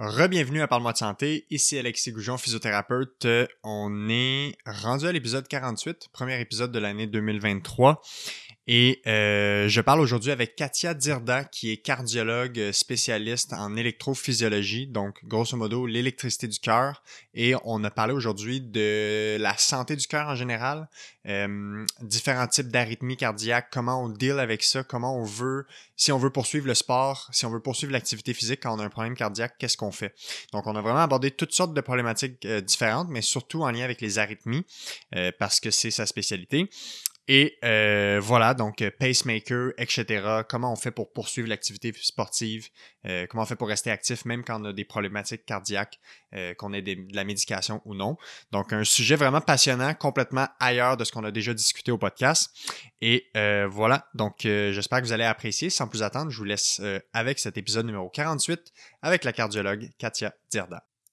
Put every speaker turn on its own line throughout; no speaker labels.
Rebienvenue à Parle-moi de santé, ici Alexis Goujon, physiothérapeute. On est rendu à l'épisode 48, premier épisode de l'année 2023. Et euh, je parle aujourd'hui avec Katia Dirda, qui est cardiologue spécialiste en électrophysiologie, donc grosso modo l'électricité du cœur. Et on a parlé aujourd'hui de la santé du cœur en général, euh, différents types d'arythmies cardiaques, comment on deal avec ça, comment on veut, si on veut poursuivre le sport, si on veut poursuivre l'activité physique quand on a un problème cardiaque, qu'est-ce qu'on fait? Donc on a vraiment abordé toutes sortes de problématiques euh, différentes, mais surtout en lien avec les arythmies, parce que c'est sa spécialité. Et euh, voilà, donc euh, pacemaker, etc. Comment on fait pour poursuivre l'activité sportive, euh, comment on fait pour rester actif même quand on a des problématiques cardiaques, qu'on ait de la médication ou non. Donc un sujet vraiment passionnant, complètement ailleurs de ce qu'on a déjà discuté au podcast. Et voilà, donc j'espère que vous allez apprécier. Sans plus attendre, je vous laisse avec cet épisode numéro 48 avec la cardiologue Katia Dirda.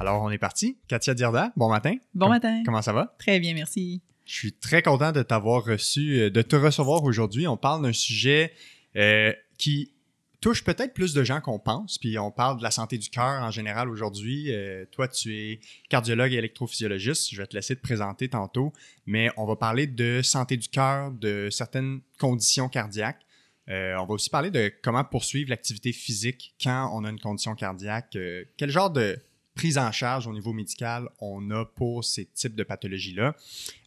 Alors, on est parti. Katia Dirda, bon matin.
Bon matin.
Comment ça va?
Très bien, merci.
Je suis très content de t'avoir reçu, euh, de te recevoir aujourd'hui. On parle d'un sujet euh, qui touche peut-être plus de gens qu'on pense, puis on parle de la santé du cœur en général aujourd'hui. Euh, toi, tu es cardiologue et électrophysiologiste. Je vais te laisser te présenter tantôt, mais on va parler de santé du cœur, de certaines conditions cardiaques. on va aussi parler de comment poursuivre l'activité physique quand on a une condition cardiaque. quel genre de prise en charge au niveau médical on a pour ces types de pathologies-là.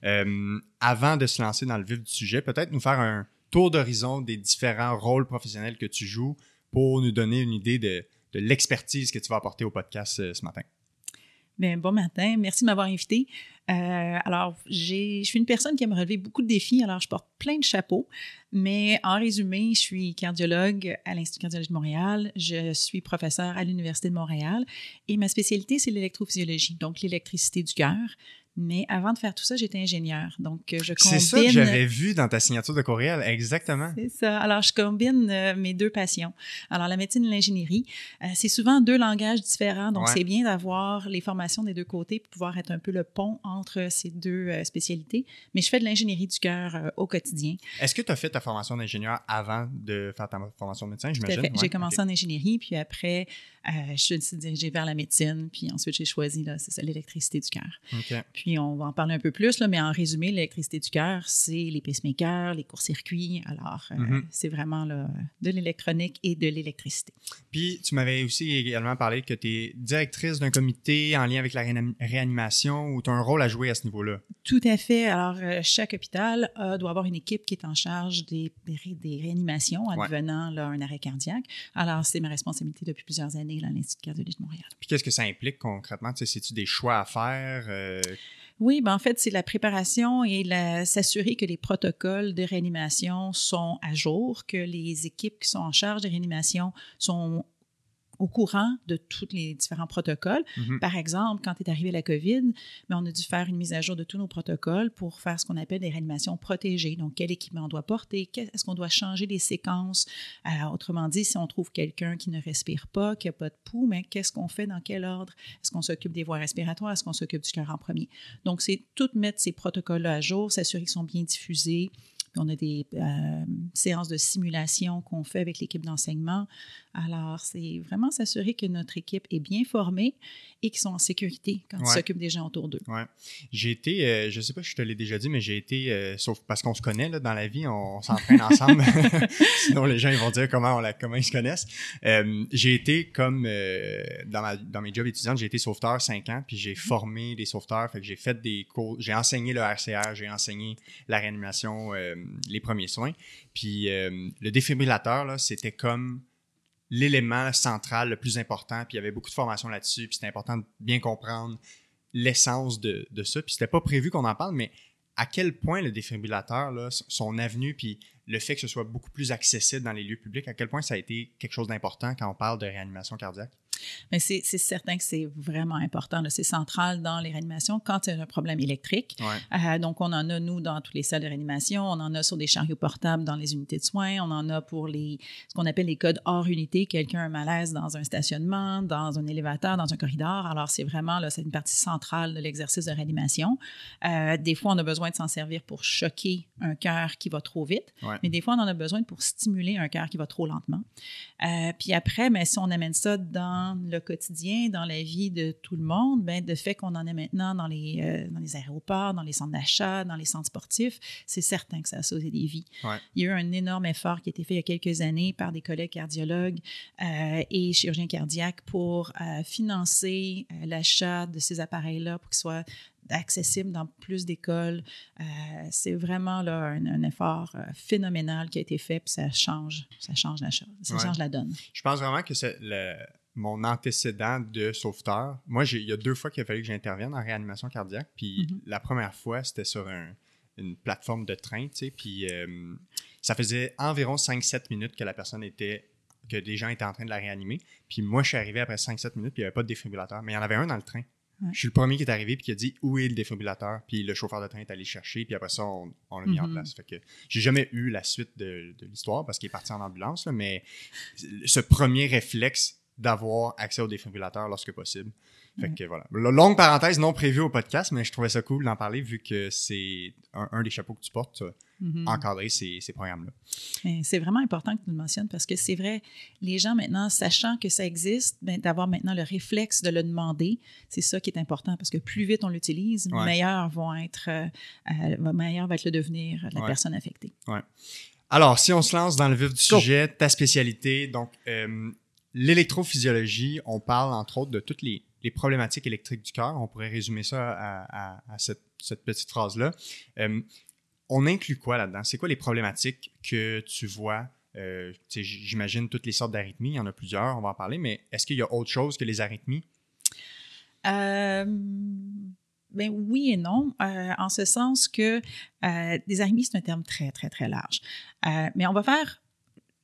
Euh, avant de se lancer dans le vif du sujet, peut-être nous faire un tour d'horizon des différents rôles professionnels que tu joues pour nous donner une idée de, l'expertise que tu vas apporter au podcast euh, ce matin.
Bien, bon matin. Merci de m'avoir invité. Euh, alors, je suis une personne qui aime relever beaucoup de défis, alors je porte plein de chapeaux, mais en résumé, je suis cardiologue à l'Institut de cardiologie de Montréal, je suis professeur à l'Université de Montréal et ma spécialité, c'est l'électrophysiologie, donc l'électricité du cœur. Mais avant de faire tout ça, j'étais ingénieur. Donc, euh, je combine...
C'est ça que j'avais vu dans ta signature de courriel, exactement.
C'est ça. Alors, je combine euh, mes deux passions. Alors, la médecine et l'ingénierie, euh, c'est souvent deux langages différents. Donc, c'est bien d'avoir les formations des deux côtés pour pouvoir être un peu le pont entre ces deux spécialités. Mais je fais de l'ingénierie du cœur au quotidien.
Est-ce que tu as fait ta formation d'ingénieur avant de faire ta formation de médecin, j'imagine?
J'ai commencé en ingénierie, puis après, je suis dirigée vers la médecine, puis ensuite, j'ai choisi, là, c'est ça, l'électricité du cœur. Puis on va en parler un peu plus, là, mais en résumé, l'électricité du cœur, c'est les pacemakers, les courts-circuits. Alors, euh, mm-hmm. c'est vraiment là, de l'électronique et de l'électricité.
Puis, tu m'avais aussi également parlé que tu es directrice d'un comité en lien avec la réanimation ou tu as un rôle à jouer à ce niveau-là.
Tout à fait. Alors, euh, chaque hôpital euh, doit avoir une équipe qui est en charge des, des réanimations advenant là, un arrêt cardiaque. Alors, c'est ma responsabilité depuis plusieurs années à l'Institut cardiologie de Montréal.
Puis, qu'est-ce que ça implique concrètement? C'est-tu des choix à faire?
Oui, ben en fait, c'est la préparation et s'assurer que les protocoles de réanimation sont à jour, que les équipes qui sont en charge de réanimation sont au courant de tous les différents protocoles. Mhm. Par exemple, quand est arrivé la COVID, mais ben, on a dû faire une mise à jour de tous nos protocoles pour faire ce qu'on appelle des réanimations protégées. Donc, quel équipement on doit porter, est-ce qu'on doit changer les séquences? Autrement dit, si on trouve quelqu'un qui ne respire pas, qui n'a pas de pouls, mais qu'est-ce qu'on fait, dans quel ordre? Est-ce qu'on s'occupe des voies respiratoires? Est-ce qu'on s'occupe du cœur en premier? Donc, c'est tout mettre ces protocoles-là à jour, s'assurer qu'ils sont bien diffusés, on a des euh, séances de simulation qu'on fait avec l'équipe d'enseignement. Alors, c'est vraiment s'assurer que notre équipe est bien formée et qu'ils sont en sécurité quand ils s'occupent des gens autour d'eux.
Ouais. J'ai été, euh, je ne sais pas si je te l'ai déjà dit, mais j'ai été, euh, sauf parce qu'on se connaît là, dans la vie, on, s'entraîne ensemble. Sinon, les gens ils vont dire comment, on la, comment ils se connaissent. j'ai été comme dans, ma, dans mes jobs étudiants, j'ai été sauveteur cinq ans, puis j'ai formé des sauveteurs. Fait que j'ai fait des cours, j'ai enseigné le RCR, j'ai enseigné la réanimation les premiers soins. Puis euh, le défibrillateur, c'était comme l'élément central le plus important. Puis il y avait beaucoup de formation là-dessus. Puis c'était important de bien comprendre l'essence de, de ça. Puis c'était pas prévu qu'on en parle, mais à quel point le défibrillateur, son avenue, puis le fait que ce soit beaucoup plus accessible dans les lieux publics, à quel point ça a été quelque chose d'important quand on parle de réanimation cardiaque?
Mais c'est certain que c'est vraiment important. C'est central dans les réanimations quand il y a un problème électrique. Euh, donc, on en a, nous, dans toutes les salles de réanimation. On en a sur des chariots portables dans les unités de soins. On en a pour les, ce qu'on appelle les codes hors unité. Quelqu'un a un malaise dans un stationnement, dans un élévateur, dans un corridor. Alors, c'est vraiment, là, c'est une partie centrale de l'exercice de réanimation. Euh, des fois, on a besoin de s'en servir pour choquer un cœur qui va trop vite. Mais des fois, on en a besoin pour stimuler un cœur qui va trop lentement. Euh, puis après, mais si on amène ça dans le quotidien, dans la vie de tout le monde, ben, de fait qu'on en est maintenant dans les, euh, dans les aéroports, dans les centres d'achat, dans les centres sportifs, c'est certain que ça a sauvé des vies. Il y a eu un énorme effort qui a été fait il y a quelques années par des collègues cardiologues euh, et chirurgiens cardiaques pour euh, financer l'achat de ces appareils-là pour qu'ils soient accessibles dans plus d'écoles. c'est vraiment là, un, effort phénoménal qui a été fait, puis ça change, ça change la chose, ça change la donne.
Je pense vraiment que c'est le, mon antécédent de sauveteur. Moi, il y a deux fois qu'il a fallu que j'intervienne en réanimation cardiaque. Puis mhm. la première fois, c'était sur une plateforme de train, tu sais. Puis euh, ça faisait environ 5-7 minutes que la personne était, que des gens étaient en train de la réanimer. Puis moi, je suis arrivé après 5-7 minutes, puis il n'y avait pas de défibrillateur. Mais il y en avait un dans le train. Je suis le premier qui est arrivé puis qui a dit où est le défibrillateur. Puis le chauffeur de train est allé chercher. Puis après ça, on, l'a mis en mhm. place. Fait que j'ai jamais eu la suite de, l'histoire parce qu'il est parti en ambulance. mais ce premier réflexe d'avoir accès au défibrillateur lorsque possible. Fait que voilà. Longue parenthèse non prévue au podcast, mais je trouvais ça cool d'en parler vu que c'est un, des chapeaux que tu portes, mm-hmm. encadrer ces, ces programmes-là.
C'est vraiment important que tu le mentionnes parce que c'est vrai, les gens maintenant, sachant que ça existe, ben, d'avoir maintenant le réflexe de le demander, c'est ça qui est important parce que plus vite on l'utilise, meilleur, vont être, euh, euh, meilleur va être le devenir de la personne affectée.
Ouais. Alors, si on se lance dans le vif du sujet, ta spécialité, donc euh, l'électrophysiologie, on parle entre autres de toutes les, problématiques électriques du cœur. On pourrait résumer ça à, cette, petite phrase-là. Euh, on inclut quoi là-dedans? C'est quoi les problématiques que tu vois? Euh, j'imagine toutes les sortes d'arythmies, il y en a plusieurs, on va en parler, mais est-ce qu'il y a autre chose que les arythmies?
Euh, ben oui et non, en ce sens que des arythmies, c'est un terme très, très, très large. mais on va faire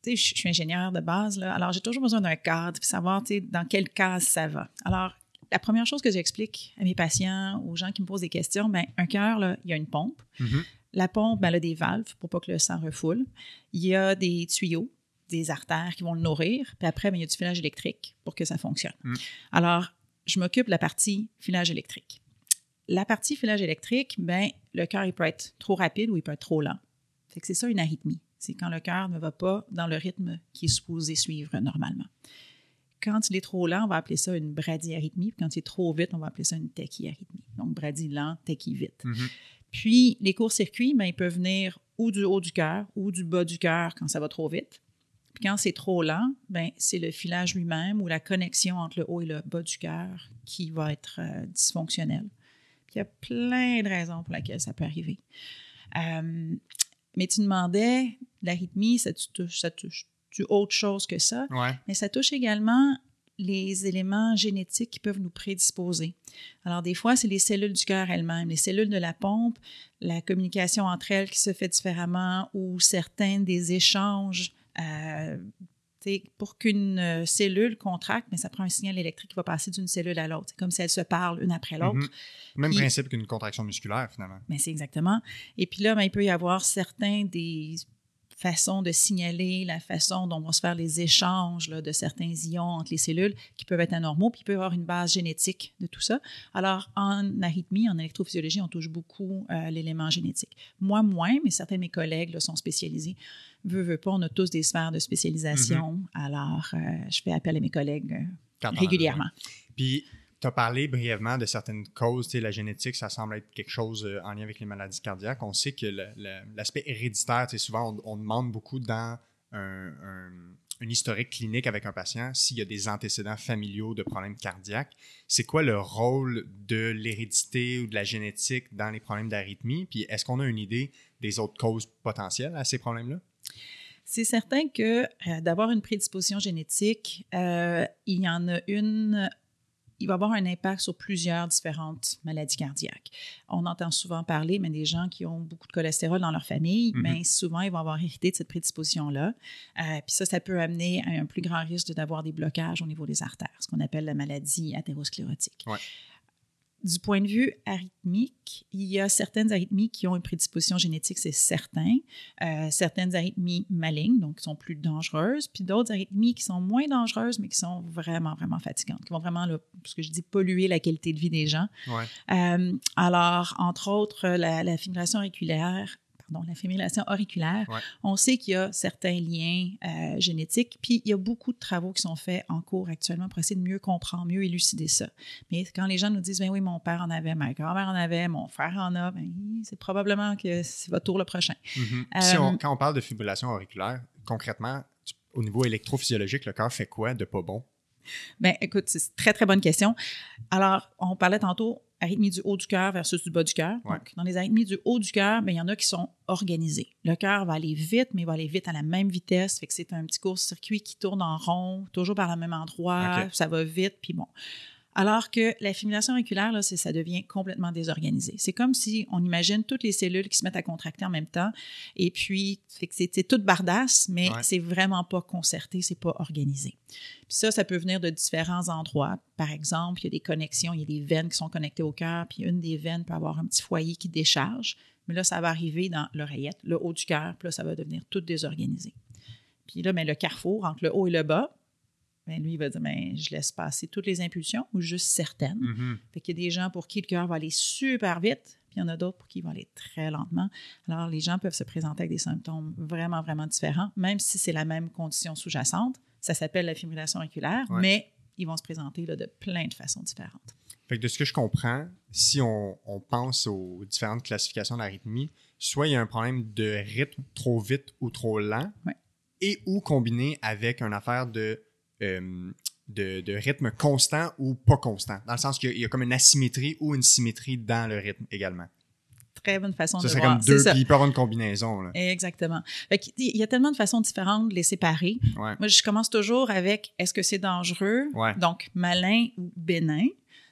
je suis ingénieur de base, là, alors j'ai toujours besoin d'un cadre, puis savoir dans quelle case ça va. Alors, la première chose que j'explique à mes patients, aux gens qui me posent des questions, ben, un cœur, il y a une pompe. Mm-hmm. La pompe, ben, elle a des valves pour pas que le sang refoule. Il y a des tuyaux, des artères qui vont le nourrir. Puis après, ben, il y a du filage électrique pour que ça fonctionne. Mm. Alors, je m'occupe de la partie filage électrique. La partie filage électrique, ben, le cœur, il peut être trop rapide ou il peut être trop lent. C'est ça une arythmie. C'est quand le cœur ne va pas dans le rythme qui est supposé suivre normalement. Quand il est trop lent, on va appeler ça une bradyarrhythmie. Quand il est trop vite, on va appeler ça une tachyarrhythmie. Donc, brady lent, tachy vite. Mm-hmm. Puis, les courts-circuits, ben, ils peuvent venir ou du haut du cœur ou du bas du cœur quand ça va trop vite. Puis quand c'est trop lent, ben, c'est le filage lui-même ou la connexion entre le haut et le bas du cœur qui va être euh, dysfonctionnel. Puis il y a plein de raisons pour lesquelles ça peut arriver. Euh, mais tu demandais, l'arythmie, ça touche, ça touche autre chose que ça? Mais ça touche également les éléments génétiques qui peuvent nous prédisposer. Alors, des fois, c'est les cellules du cœur elles-mêmes, les cellules de la pompe, la communication entre elles qui se fait différemment ou certains des échanges euh, pour qu'une euh, cellule contracte, mais ça prend un signal électrique qui va passer d'une cellule à l'autre. C'est comme si elles se parlent une après l'autre. Mm-hmm.
Même principe qu'une contraction musculaire, finalement.
Mais c'est exactement. Et puis là, ben, il peut y avoir certains des façon de signaler, la façon dont vont se faire les échanges de certains ions entre les cellules qui peuvent être anormaux, puis il peut y avoir une base génétique de tout ça. Alors, en arythmie, en électrophysiologie, on touche beaucoup euh, l'élément génétique. Moi, moins, mais certains de mes collègues sont spécialisés. Veux, veux pas, on a tous des sphères de spécialisation. Mm-hmm. Alors, euh, je fais appel à mes collègues euh, régulièrement.
Puis, tu as parlé brièvement de certaines causes. La génétique, ça semble être quelque chose euh, en lien avec les maladies cardiaques. On sait que l'aspect héréditaire, souvent, on, demande beaucoup dans un, historique clinique avec un patient s'il y a des antécédents familiaux de problèmes cardiaques. C'est quoi le rôle de l'hérédité ou de la génétique dans les problèmes d'arythmie? Puis est-ce qu'on a une idée des autres causes potentielles à ces problèmes-là?
C'est certain que euh, d'avoir une prédisposition génétique, euh, il y en a une il va avoir un impact sur plusieurs différentes maladies cardiaques. On entend souvent parler, mais des gens qui ont beaucoup de cholestérol dans leur famille,
Mhm.
mais souvent, ils vont avoir hérité de cette prédisposition-là. Euh, puis ça, ça peut amener à un plus grand risque d'avoir des blocages au niveau des artères, ce qu'on appelle la maladie athérosclérotique.
Ouais.
Du point de vue arythmique, il y a certaines arythmies qui ont une prédisposition génétique, c'est certain. Euh, certaines arythmies malignes, donc qui sont plus dangereuses, puis d'autres arythmies qui sont moins dangereuses, mais qui sont vraiment, vraiment fatigantes, qui vont vraiment, là, ce que je dis, polluer la qualité de vie des gens.
Ouais.
Euh, alors, entre autres, la, la fibrillation auriculaire, pardon, la fibrillation auriculaire,
Ouais.
on sait qu'il y a certains liens euh, génétiques, puis il y a beaucoup de travaux qui sont faits en cours actuellement pour essayer de mieux comprendre, mieux élucider ça. Mais quand les gens nous disent, ben oui, mon père en avait, ma grand-mère en avait, mon frère en a, ben, c'est probablement que c'est votre tour le prochain.
Mhm. Si on-
Euh,
quand on parle de fibrillation auriculaire, concrètement, au niveau électrophysiologique, le cœur fait quoi de pas bon?
Ben, écoute, c'est une très, très bonne question. Alors, on parlait tantôt arythmie du haut du cœur versus du bas du cœur.
Ouais.
Donc, dans les arythmies du haut du cœur, ben, il y en a qui sont organisées. Le cœur va aller vite, mais il va aller vite à la même vitesse. Fait que c'est un petit court-circuit qui tourne en rond, toujours par le même endroit. Ça va vite, puis bon. Alors que la fibrillation auriculaire, là, ça devient complètement désorganisé. C'est comme si on imagine toutes les cellules qui se mettent à contracter en même temps, et puis c'est c'est toute bardasse, mais
Ouais.
c'est vraiment pas concerté, c'est pas organisé. Puis ça, ça peut venir de différents endroits. Par exemple, il y a des connexions, il y a des veines qui sont connectées au cœur, puis une des veines peut avoir un petit foyer qui décharge. Mais là, ça va arriver dans l'oreillette, le haut du cœur, puis là, ça va devenir tout désorganisé. Puis là, mais le carrefour entre le haut et le bas, ben lui, il va dire, ben, je laisse passer toutes les impulsions ou juste certaines.
Mhm.
Fait qu'il y a des gens pour qui le cœur va aller super vite, puis il y en a d'autres pour qui il va aller très lentement. Alors, les gens peuvent se présenter avec des symptômes vraiment, vraiment différents, même si c'est la même condition sous-jacente. Ça s'appelle la fibrillation auriculaire,
Ouais.
mais ils vont se présenter là, de plein de façons différentes.
Fait que de ce que je comprends, si on, on pense aux différentes classifications d'arythmie, soit il y a un problème de rythme trop vite ou trop lent,
Ouais.
et ou combiné avec une affaire de, euh, de, de rythme constant ou pas constant, dans le sens qu'il y a- il y a comme une asymétrie ou une symétrie dans le rythme également.
Très bonne façon
Ça,
de
c'est
voir.
comme deux,
ça.
puis il peut avoir une combinaison. Là.
Exactement. Il y a tellement de façons différentes de les séparer.
Ouais.
Moi, je commence toujours avec est-ce que c'est dangereux?
Ouais.
Donc, malin ou bénin.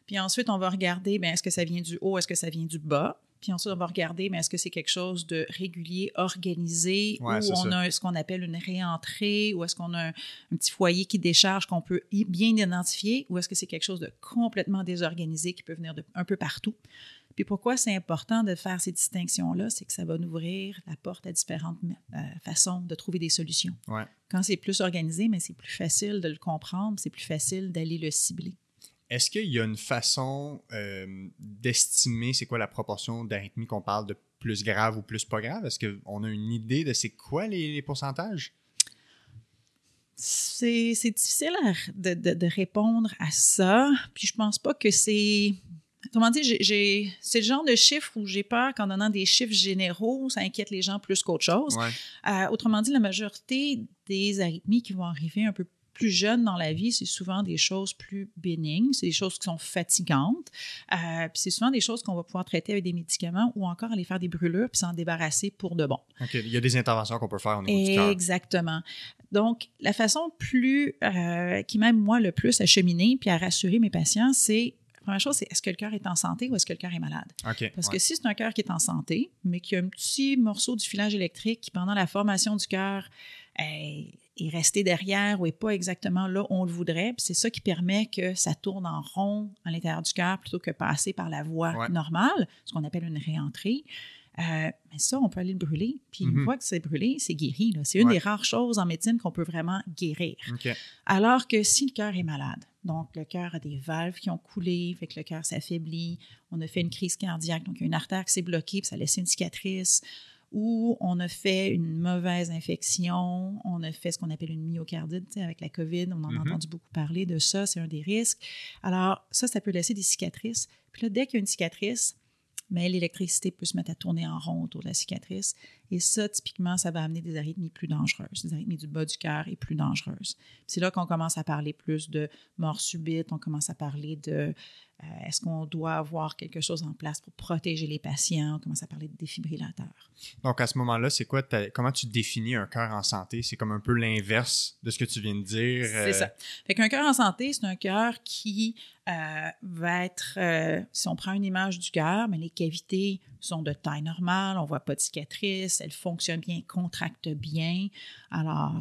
Puis ensuite, on va regarder, ben, est-ce que ça vient du haut, est-ce que ça vient du bas? Puis ensuite, on va regarder, mais est-ce que c'est quelque chose de régulier, organisé,
Ouais,
ou
c'est
on
ça.
a ce qu'on appelle une réentrée, ou est-ce qu'on a un, un petit foyer qui décharge qu'on peut bien identifier, ou est-ce que c'est quelque chose de complètement désorganisé qui peut venir de un peu partout? Puis pourquoi c'est important de faire ces distinctions-là, c'est que ça va nous ouvrir la porte à différentes euh, façons de trouver des solutions.
Ouais.
Quand c'est plus organisé, mais c'est plus facile de le comprendre, c'est plus facile d'aller le cibler.
Est-ce qu'il y a une façon euh, d'estimer c'est quoi la proportion d'arythmie qu'on parle de plus grave ou plus pas grave? Est-ce qu'on a une idée de c'est quoi les, les pourcentages?
C'est difficile à de, de- de répondre à ça. Puis je pense pas que c'est. Comment dire, j'ai- c'est le genre de chiffre où j'ai peur qu'en donnant des chiffres généraux, ça inquiète les gens plus qu'autre chose.
Ouais.
Euh, autrement dit, la majorité des arythmies qui vont arriver un peu plus jeunes dans la vie, c'est souvent des choses plus bénignes, c'est des choses qui sont fatigantes, euh, puis c'est souvent des choses qu'on va pouvoir traiter avec des médicaments ou encore aller faire des brûlures puis s'en débarrasser pour de bon.
OK. Il y a des interventions qu'on peut faire au niveau du cœur.
Exactement. Donc, la façon plus, euh, qui m'aide moi le plus à cheminer puis à rassurer mes patients, c'est, première chose, c'est est-ce que le cœur est en santé ou est-ce que le cœur est malade?
OK.
Parce
ouais.
que si c'est un cœur qui est en santé, mais qu'il y a un petit morceau du filage électrique qui, pendant la formation du cœur, est resté derrière ou n'est pas exactement là où on le voudrait, c'est ça qui permet que ça tourne en rond à l'intérieur du cœur plutôt que passer par la voie
Ouais.
normale, ce qu'on appelle une réentrée. Euh, mais ça, on peut aller le brûler. Puis une
Mhm.
fois que c'est brûlé, c'est guéri. C'est une
Ouais.
des rares choses en médecine qu'on peut vraiment guérir. Alors que si le cœur est malade, donc le cœur a des valves qui ont coulé, fait que le cœur s'affaiblit, on a fait une crise cardiaque, donc il y a une artère qui s'est bloquée, puis ça a laissé une cicatrice, ou on a fait une mauvaise infection, on a fait ce qu'on appelle une myocardite, avec la COVID, on en a
Mhm.
entendu beaucoup parler de ça, c'est un des risques. Alors ça, ça peut laisser des cicatrices. Puis là, dès qu'il y a une cicatrice, mais l'électricité peut se mettre à tourner en rond autour de la cicatrice. Et ça, typiquement, ça va amener des arythmies plus dangereuses, des arythmies du bas du cœur et plus dangereuses. C'est là qu'on commence à parler plus de mort subite, on commence à parler de euh, est-ce qu'on doit avoir quelque chose en place pour protéger les patients? On commence à parler de défibrillateurs.
Donc, à ce moment-là, c'est quoi, comment tu définis un cœur en santé? C'est comme un peu l'inverse de ce que tu viens de dire.
C'est ça. Fait qu'un cœur en santé, c'est un cœur qui euh, va être, euh, si on prend une image du cœur, mais les cavités sont de taille normale, on voit pas de cicatrices, elles fonctionnent bien, contractent bien. Alors,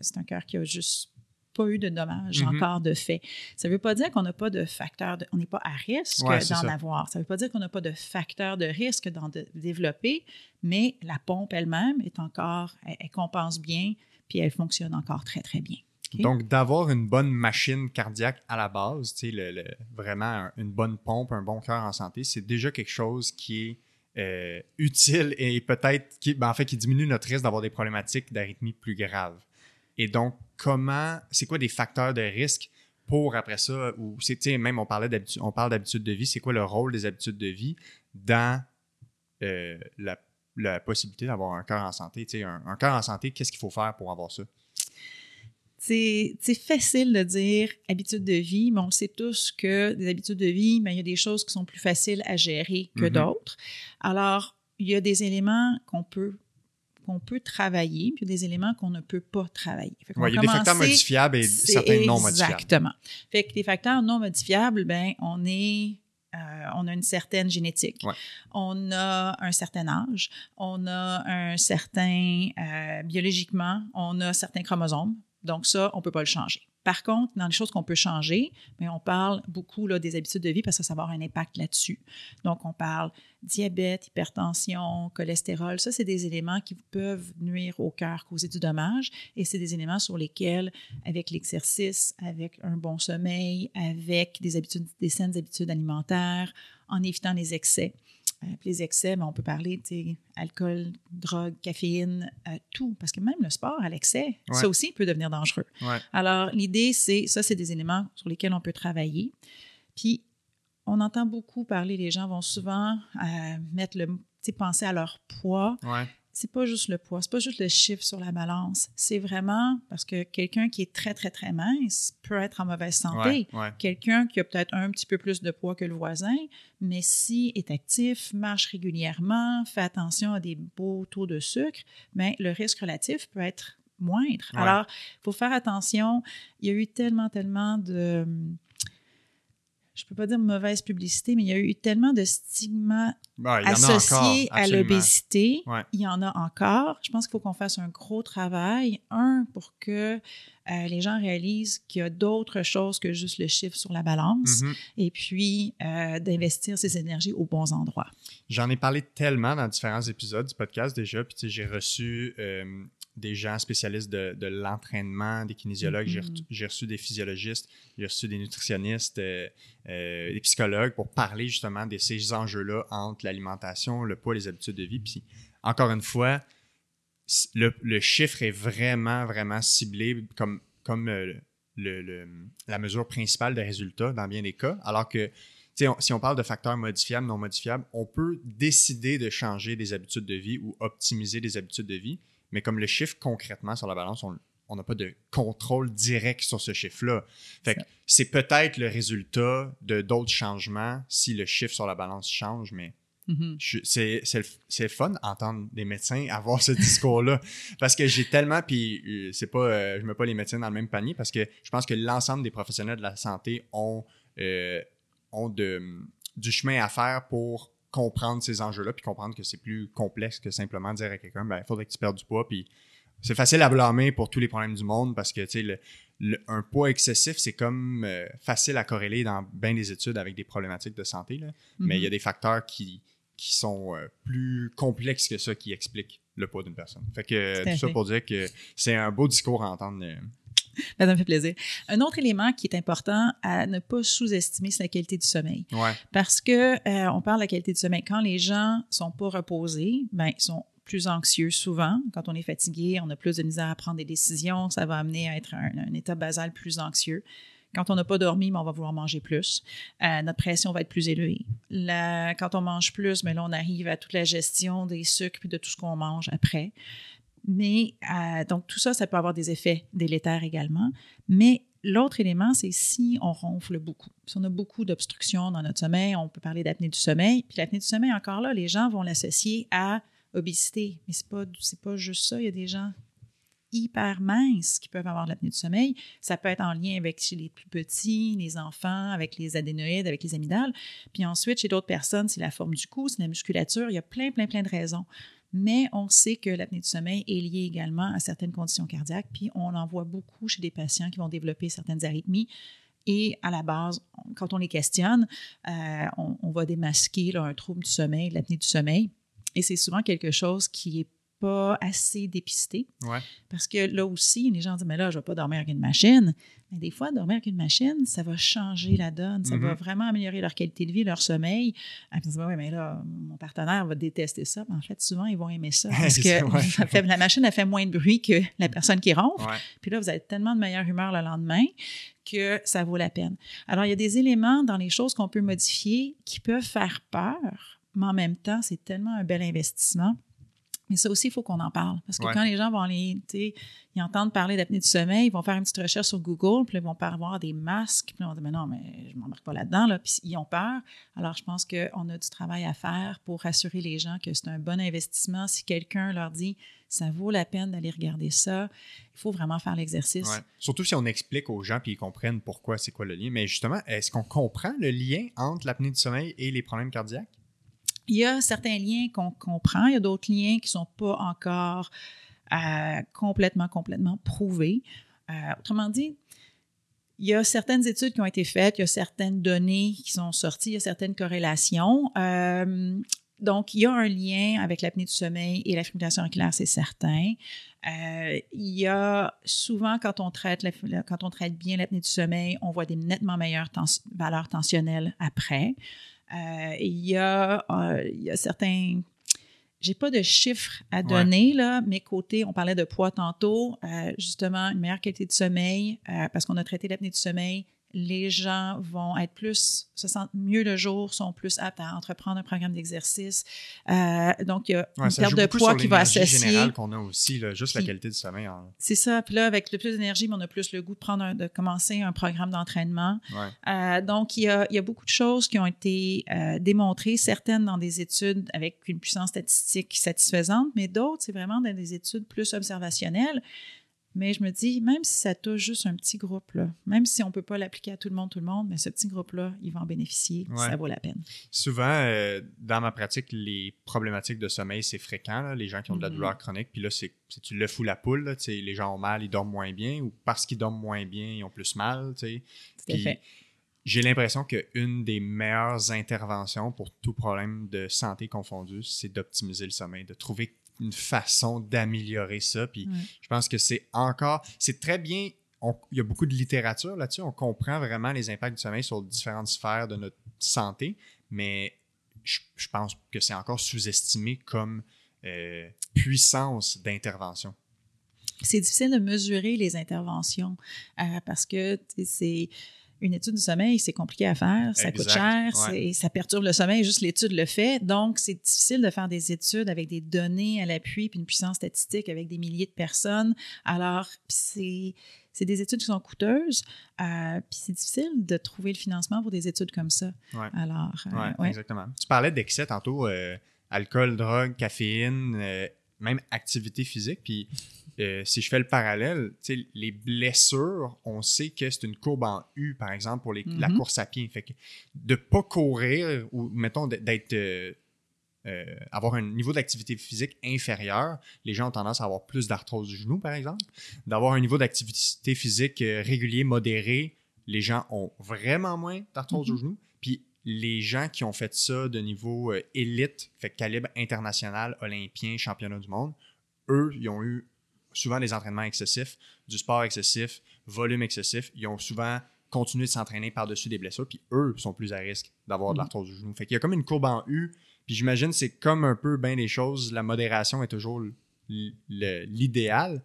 c'est un cœur qui a juste pas eu de dommages mm-hmm. encore de fait. Ça ne veut pas dire qu'on n'a pas de facteur, on n'est pas à risque d'en avoir. Ça ne veut pas dire qu'on n'a pas de facteur de risque d'en développer, mais la pompe elle-même est encore, elle, compense bien, puis elle fonctionne encore très, très bien.
Donc, d'avoir une bonne machine cardiaque à la base, le, vraiment une bonne pompe, un bon cœur en santé, c'est déjà quelque chose qui est euh, utile et peut-être qui, ben, qui diminue notre risque d'avoir des problématiques d'arythmie plus graves. Et donc, comment, c'est quoi des facteurs de risque pour après ça, ou c'est, même on, parlait d'habitude, on parle d'habitude de vie, c'est quoi le rôle des habitudes de vie dans euh, la, possibilité d'avoir un cœur en santé? Un, un cœur en santé, qu'est-ce qu'il faut faire pour avoir ça?
C'est facile de dire habitudes de vie, mais on sait tous que des habitudes de vie, mais il y a des choses qui sont plus faciles à gérer que mm-hmm. d'autres. Alors, il y a des éléments qu'on peut qu'on peut travailler, puis des éléments qu'on ne peut pas travailler.
il y a des facteurs modifiables et certains non modifiables.
Exactement. Fait que les facteurs non modifiables, ben on est euh, on a une certaine génétique, on a un certain âge, on a un certain euh, biologiquement, on a certains chromosomes. Donc ça, on ne peut pas le changer. Par contre, dans les choses qu'on peut changer, mais on parle beaucoup là, des habitudes de vie parce que ça va avoir un impact là-dessus. Donc, on parle diabète, hypertension, cholestérol. Ça, c'est des éléments qui peuvent nuire au cœur, causer du dommage. Et c'est des éléments sur lesquels, avec l'exercice, avec un bon sommeil, avec des habitudes, des saines habitudes alimentaires, en évitant les excès, euh, les excès, mais on peut parler alcool, drogue, caféine, euh, tout. Parce que même le sport à l'excès, ça aussi peut devenir dangereux. Alors, l'idée, c'est, ça, c'est des éléments sur lesquels on peut travailler. Puis, on entend beaucoup parler, les gens vont souvent euh, mettre le, penser à leur poids c'est pas juste le poids, c'est pas juste le chiffre sur la balance. C'est vraiment parce que quelqu'un qui est très, très, très mince peut être en mauvaise santé. Quelqu'un qui a peut-être un petit peu plus de poids que le voisin, mais si est actif, marche régulièrement, fait attention à des beaux taux de sucre, bien, le risque relatif peut être moindre. Alors, il faut faire attention. Il y a eu tellement, tellement de je peux pas dire mauvaise publicité, mais il y a eu tellement de stigmas bah, associés à l'obésité. Il y en a encore. Je pense qu'il faut qu'on fasse un gros travail. Un, pour que euh, les gens réalisent qu'il y a d'autres choses que juste le chiffre sur la balance. Mm-hmm. Et puis, euh, d'investir ses énergies aux bons endroits.
J'en ai parlé tellement dans différents épisodes du podcast déjà. Puis, j'ai reçu euh, des gens spécialistes de, l'entraînement, des kinésiologues, j'ai reçu des physiologistes, j'ai reçu des nutritionnistes, euh, euh, des psychologues pour parler justement de ces enjeux-là entre l'alimentation, le poids, les habitudes de vie. Puis encore une fois, le, chiffre est vraiment, vraiment ciblé comme, comme euh, le, la mesure principale des résultats dans bien des cas, alors que si on parle de facteurs modifiables, non modifiables, on peut décider de changer des habitudes de vie ou optimiser des habitudes de vie, mais comme le chiffre concrètement sur la balance, on n'a pas de contrôle direct sur ce chiffre-là. Fait que c'est peut-être le résultat de d'autres changements si le chiffre sur la balance change, mais mm-hmm. c'est le, fun d'entendre des médecins avoir ce discours-là. parce que j'ai tellement, puis euh, c'est pas, euh, je mets pas les médecins dans le même panier parce que je pense que l'ensemble des professionnels de la santé ont, euh, ont de, du chemin à faire pour comprendre ces enjeux-là, puis comprendre que c'est plus complexe que simplement dire à quelqu'un, ben, il faudrait que tu perdes du poids, puis c'est facile à blâmer pour tous les problèmes du monde parce que, tu sais, un poids excessif, c'est comme euh, facile à corréler dans bien des études avec des problématiques de santé, là. mais il y a mhm. des facteurs qui, qui sont euh, plus complexes que ça qui expliquent le poids d'une personne. Fait que tout, ça pour dire que c'est un beau discours à entendre.
Ça me fait plaisir. Un autre élément qui est important à ne pas sous-estimer, c'est la qualité du sommeil. Parce que euh, on parle de la qualité du sommeil. Quand les gens sont pas reposés, ben, ils sont plus anxieux souvent. Quand on est fatigué, on a plus de misère à prendre des décisions. Ça va amener à être un, état basal plus anxieux. Quand on n'a pas dormi, mais on va vouloir manger plus. Euh, notre pression va être plus élevée. quand on mange plus, mais là, on arrive à toute la gestion des sucres et de tout ce qu'on mange après. Mais euh, donc, tout ça, ça peut avoir des effets délétères également. Mais l'autre élément, c'est si on ronfle beaucoup. Si on a beaucoup d'obstructions dans notre sommeil, on peut parler d'apnée du sommeil. Puis l'apnée du sommeil, encore là, les gens vont l'associer à obésité. Mais ce n'est pas, pas juste ça. Il y a des gens hyper minces qui peuvent avoir de l'apnée du sommeil. Ça peut être en lien avec chez les plus petits, les enfants, avec les adénoïdes, avec les amygdales. Puis ensuite, chez d'autres personnes, c'est la forme du cou, c'est la musculature. Il y a plein, plein, plein de raisons. Mais on sait que l'apnée du sommeil est liée également à certaines conditions cardiaques. Puis on en voit beaucoup chez des patients qui vont développer certaines arythmies. Et à la base, quand on les questionne, euh, on, va démasquer un trouble du sommeil, l'apnée du sommeil. Et c'est souvent quelque chose qui est pas assez dépisté. Parce que là aussi, les gens disent, mais là, je ne vais pas dormir avec une machine. Mais des fois, dormir avec une machine, ça va changer la donne. Ça va mm-hmm. vraiment améliorer leur qualité de vie, leur sommeil. Ils disent, oui, mais là, mon partenaire va détester ça. Mais en fait, souvent, ils vont aimer ça. Parce que la machine a fait moins de bruit que la personne qui ronfle. Puis là, vous avez tellement de meilleure humeur le lendemain que ça vaut la peine. Alors, il y a des éléments dans les choses qu'on peut modifier qui peuvent faire peur, mais en même temps, c'est tellement un bel investissement. Mais ça aussi, il faut qu'on en parle. Parce que quand les gens vont aller, ils entendent parler d'apnée du sommeil, ils vont faire une petite recherche sur Google, puis ils vont pas avoir des masques, puis ils vont dire, mais non, mais je ne m'embarque pas là-dedans, là. puis ils ont peur. Alors, je pense qu'on a du travail à faire pour rassurer les gens que c'est un bon investissement. Si quelqu'un leur dit, ça vaut la peine d'aller regarder ça, il faut vraiment faire l'exercice.
Surtout si on explique aux gens, puis ils comprennent pourquoi, c'est quoi le lien. Mais justement, est-ce qu'on comprend le lien entre l'apnée du sommeil et les problèmes cardiaques?
Il y a certains liens qu'on comprend, il y a d'autres liens qui ne sont pas encore euh, complètement, complètement prouvés. Euh, autrement dit, il y a certaines études qui ont été faites, il y a certaines données qui sont sorties, il y a certaines corrélations. Euh, donc, il y a un lien avec l'apnée du sommeil et la fibrillation auriculaire, c'est certain. il y a souvent, quand on traite, quand on traite bien l'apnée du sommeil, on voit des nettement meilleures valeurs tensionnelles après. Euh, il, y a, euh, il y a certains j'ai pas de chiffres à donner, là, mais côté, on parlait de poids tantôt, euh, justement, une meilleure qualité de sommeil, parce qu'on a traité l'apnée du sommeil, les gens vont être plus, se sentent mieux le jour, sont plus aptes à entreprendre un programme d'exercice. Euh, donc, il y a une perte de poids qui va associer.
générale qu'on a aussi, juste la qualité du sommeil.
C'est ça. Puis là, avec le plus d'énergie, on a plus le goût de, prendre de commencer un programme d'entraînement. Euh, donc, il y, a, il y, a, beaucoup de choses qui ont été euh, démontrées, certaines dans des études avec une puissance statistique satisfaisante, mais d'autres, c'est vraiment dans des études plus observationnelles. Mais je me dis, même si ça touche juste un petit groupe, là, même si on ne peut pas l'appliquer à tout le monde, tout le monde, mais ce petit groupe-là, il va en bénéficier. Ça vaut la peine.
Souvent, euh, dans ma pratique, les problématiques de sommeil, c'est fréquent. les gens qui ont de la mm-hmm. douleur chronique, puis là, c'est tu le fous la poule. Là, les gens ont mal, ils dorment moins bien, ou parce qu'ils dorment moins bien, ils ont plus mal. J'ai l'impression qu'une des meilleures interventions pour tout problème de santé confondu, c'est d'optimiser le sommeil, de trouver une façon d'améliorer ça. Puis je pense que c'est encore, c'est très bien. il y a beaucoup de littérature là-dessus. On comprend vraiment les impacts du sommeil sur différentes sphères de notre santé, mais je, pense que c'est encore sous-estimé comme euh, puissance d'intervention.
C'est difficile de mesurer les interventions euh, parce que c'est une étude du sommeil, c'est compliqué à faire, ça coûte cher, ça perturbe le sommeil, juste l'étude le fait. Donc, c'est difficile de faire des études avec des données à l'appui, puis une puissance statistique avec des milliers de personnes. Alors, c'est c'est des études qui sont coûteuses, euh, puis c'est difficile de trouver le financement pour des études comme ça. Alors,
euh, exactement. Tu parlais d'excès tantôt, euh, alcool, drogue, caféine, même activité physique, puis euh, si je fais le parallèle, les blessures, on sait que c'est une courbe en U, par exemple, pour la mhm. course à pied. Fait que de ne pas courir ou, mettons, d'être. Euh, euh, avoir un niveau d'activité physique inférieur, les gens ont tendance à avoir plus d'arthrose du genou, par exemple. D'avoir un niveau d'activité physique régulier, modéré, les gens ont vraiment moins d'arthrose du mhm. genou. Puis les gens qui ont fait ça de niveau élite, fait calibre international, olympien, championnat du monde, eux, ils ont eu souvent des entraînements excessifs, du sport excessif, volume excessif. Ils ont souvent continué de s'entraîner par-dessus des blessures, puis eux sont plus à risque d'avoir de mm. l'arthrose du genou. Fait qu'il y a comme une courbe en U, puis j'imagine c'est comme un peu bien les choses, la modération est toujours l'idéal.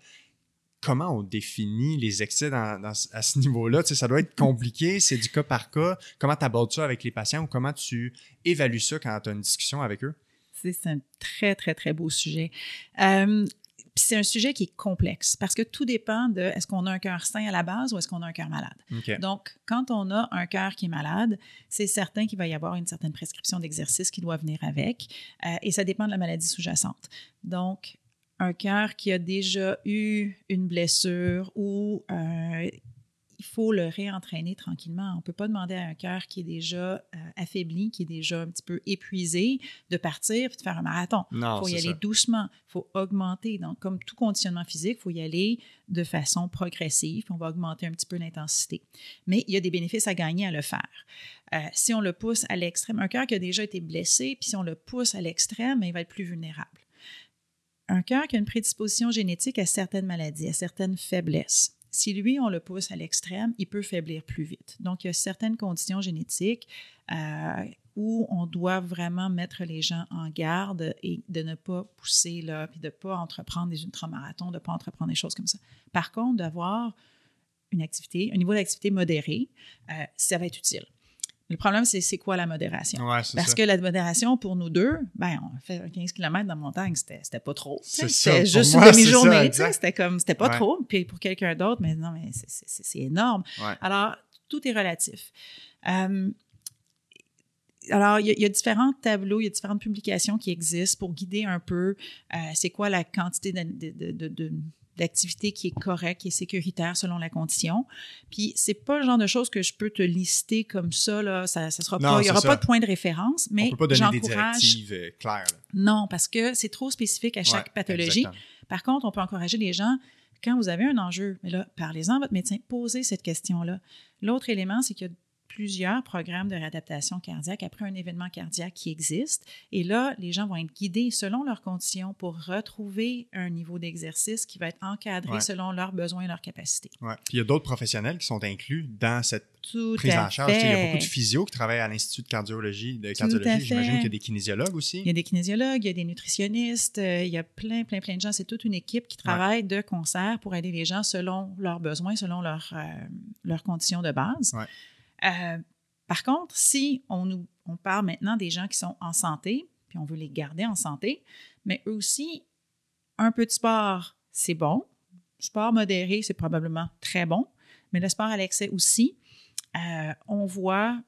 comment on définit les excès dans, dans- à ce niveau-là? Tu sais, ça doit être compliqué, c'est du cas par cas. Comment tu abordes ça avec les patients ou comment tu évalues ça quand tu as une discussion avec eux?
C'est c'est un très, très, très beau sujet. Euh, puis c'est un sujet qui est complexe parce que tout dépend de est-ce qu'on a un cœur sain à la base ou est-ce qu'on a un cœur malade. Donc, quand on a un cœur qui est malade, c'est certain qu'il va y avoir une certaine prescription d'exercice qui doit venir avec euh, et ça dépend de la maladie sous-jacente. Donc, un cœur qui a déjà eu une blessure ou euh, il faut le réentraîner tranquillement. On ne peut pas demander à un cœur qui est déjà euh, affaibli, qui est déjà un petit peu épuisé, de partir et de faire un marathon. Il faut y aller
ça.
doucement, il faut augmenter. Donc, comme tout conditionnement physique, il faut y aller de façon progressive. On va augmenter un petit peu l'intensité. Mais il y a des bénéfices à gagner à le faire. Euh, si on le pousse à l'extrême, un cœur qui a déjà été blessé, puis si on le pousse à l'extrême, il va être plus vulnérable. Un cœur qui a une prédisposition génétique à certaines maladies, à certaines faiblesses. Si lui, on le pousse à l'extrême, il peut faiblir plus vite. Donc, il y a certaines conditions génétiques euh, où on doit vraiment mettre les gens en garde et de ne pas pousser là, puis de ne pas entreprendre des ultramarathons, de ne pas entreprendre des choses comme ça. Par contre, d'avoir une activité, un niveau d'activité modéré, euh, ça va être utile. Le problème, c'est c'est quoi la modération?
Ouais,
Parce
ça.
que la modération, pour nous deux, ben, on fait un 15 km dans la montagne, c'était pas trop. C'était juste une demi-journée. tu sais.
exact.
C'était comme, c'était pas
Ouais.
trop. Puis pour quelqu'un d'autre, mais non, mais c'est- énorme.
Ouais.
Alors, tout est relatif. Euh, alors, il y, a, il y a différents tableaux, il y a différentes publications qui existent pour guider un peu euh, c'est quoi la quantité de- de- de- de- de- d'activité qui est correcte, qui est sécuritaire selon la condition. Puis, c'est pas le genre de choses que je peux te lister comme ça, là. Ça, ça sera
Non,
pas, il y aura
ça.
pas de point de référence, mais
On peut pas donner des
j'encourage.
directives euh, claires. là.
Non, parce que c'est trop spécifique à chaque
Ouais,
pathologie.
exactement.
Par contre, on peut encourager les gens, quand vous avez un enjeu, mais là, parlez-en à votre médecin, posez cette question-là. L'autre élément, c'est qu'il y a plusieurs programmes de réadaptation cardiaque après un événement cardiaque qui existent. Et là, les gens vont être guidés selon leurs conditions pour retrouver un niveau d'exercice qui va être encadré
Ouais.
selon leurs besoins et leurs capacités.
Ouais. Puis il y a d'autres professionnels qui sont inclus dans cette
Tout
prise en charge. Il y a beaucoup de physios qui travaillent à l'Institut de cardiologie. De cardiologie. J'imagine qu'il y a des kinésiologues aussi.
Il y a des kinésiologues, il y a des nutritionnistes, euh, il y a plein, plein, plein de gens. C'est toute une équipe qui travaille de concert pour aider les gens selon leurs besoins, selon leurs, euh, leurs conditions de base. Euh, par contre, si on, nous, parle maintenant des gens qui sont en santé, puis on veut les garder en santé, mais eux aussi, un peu de sport, c'est bon. Sport modéré, c'est probablement très bon, mais le sport à l'excès aussi, euh, on voit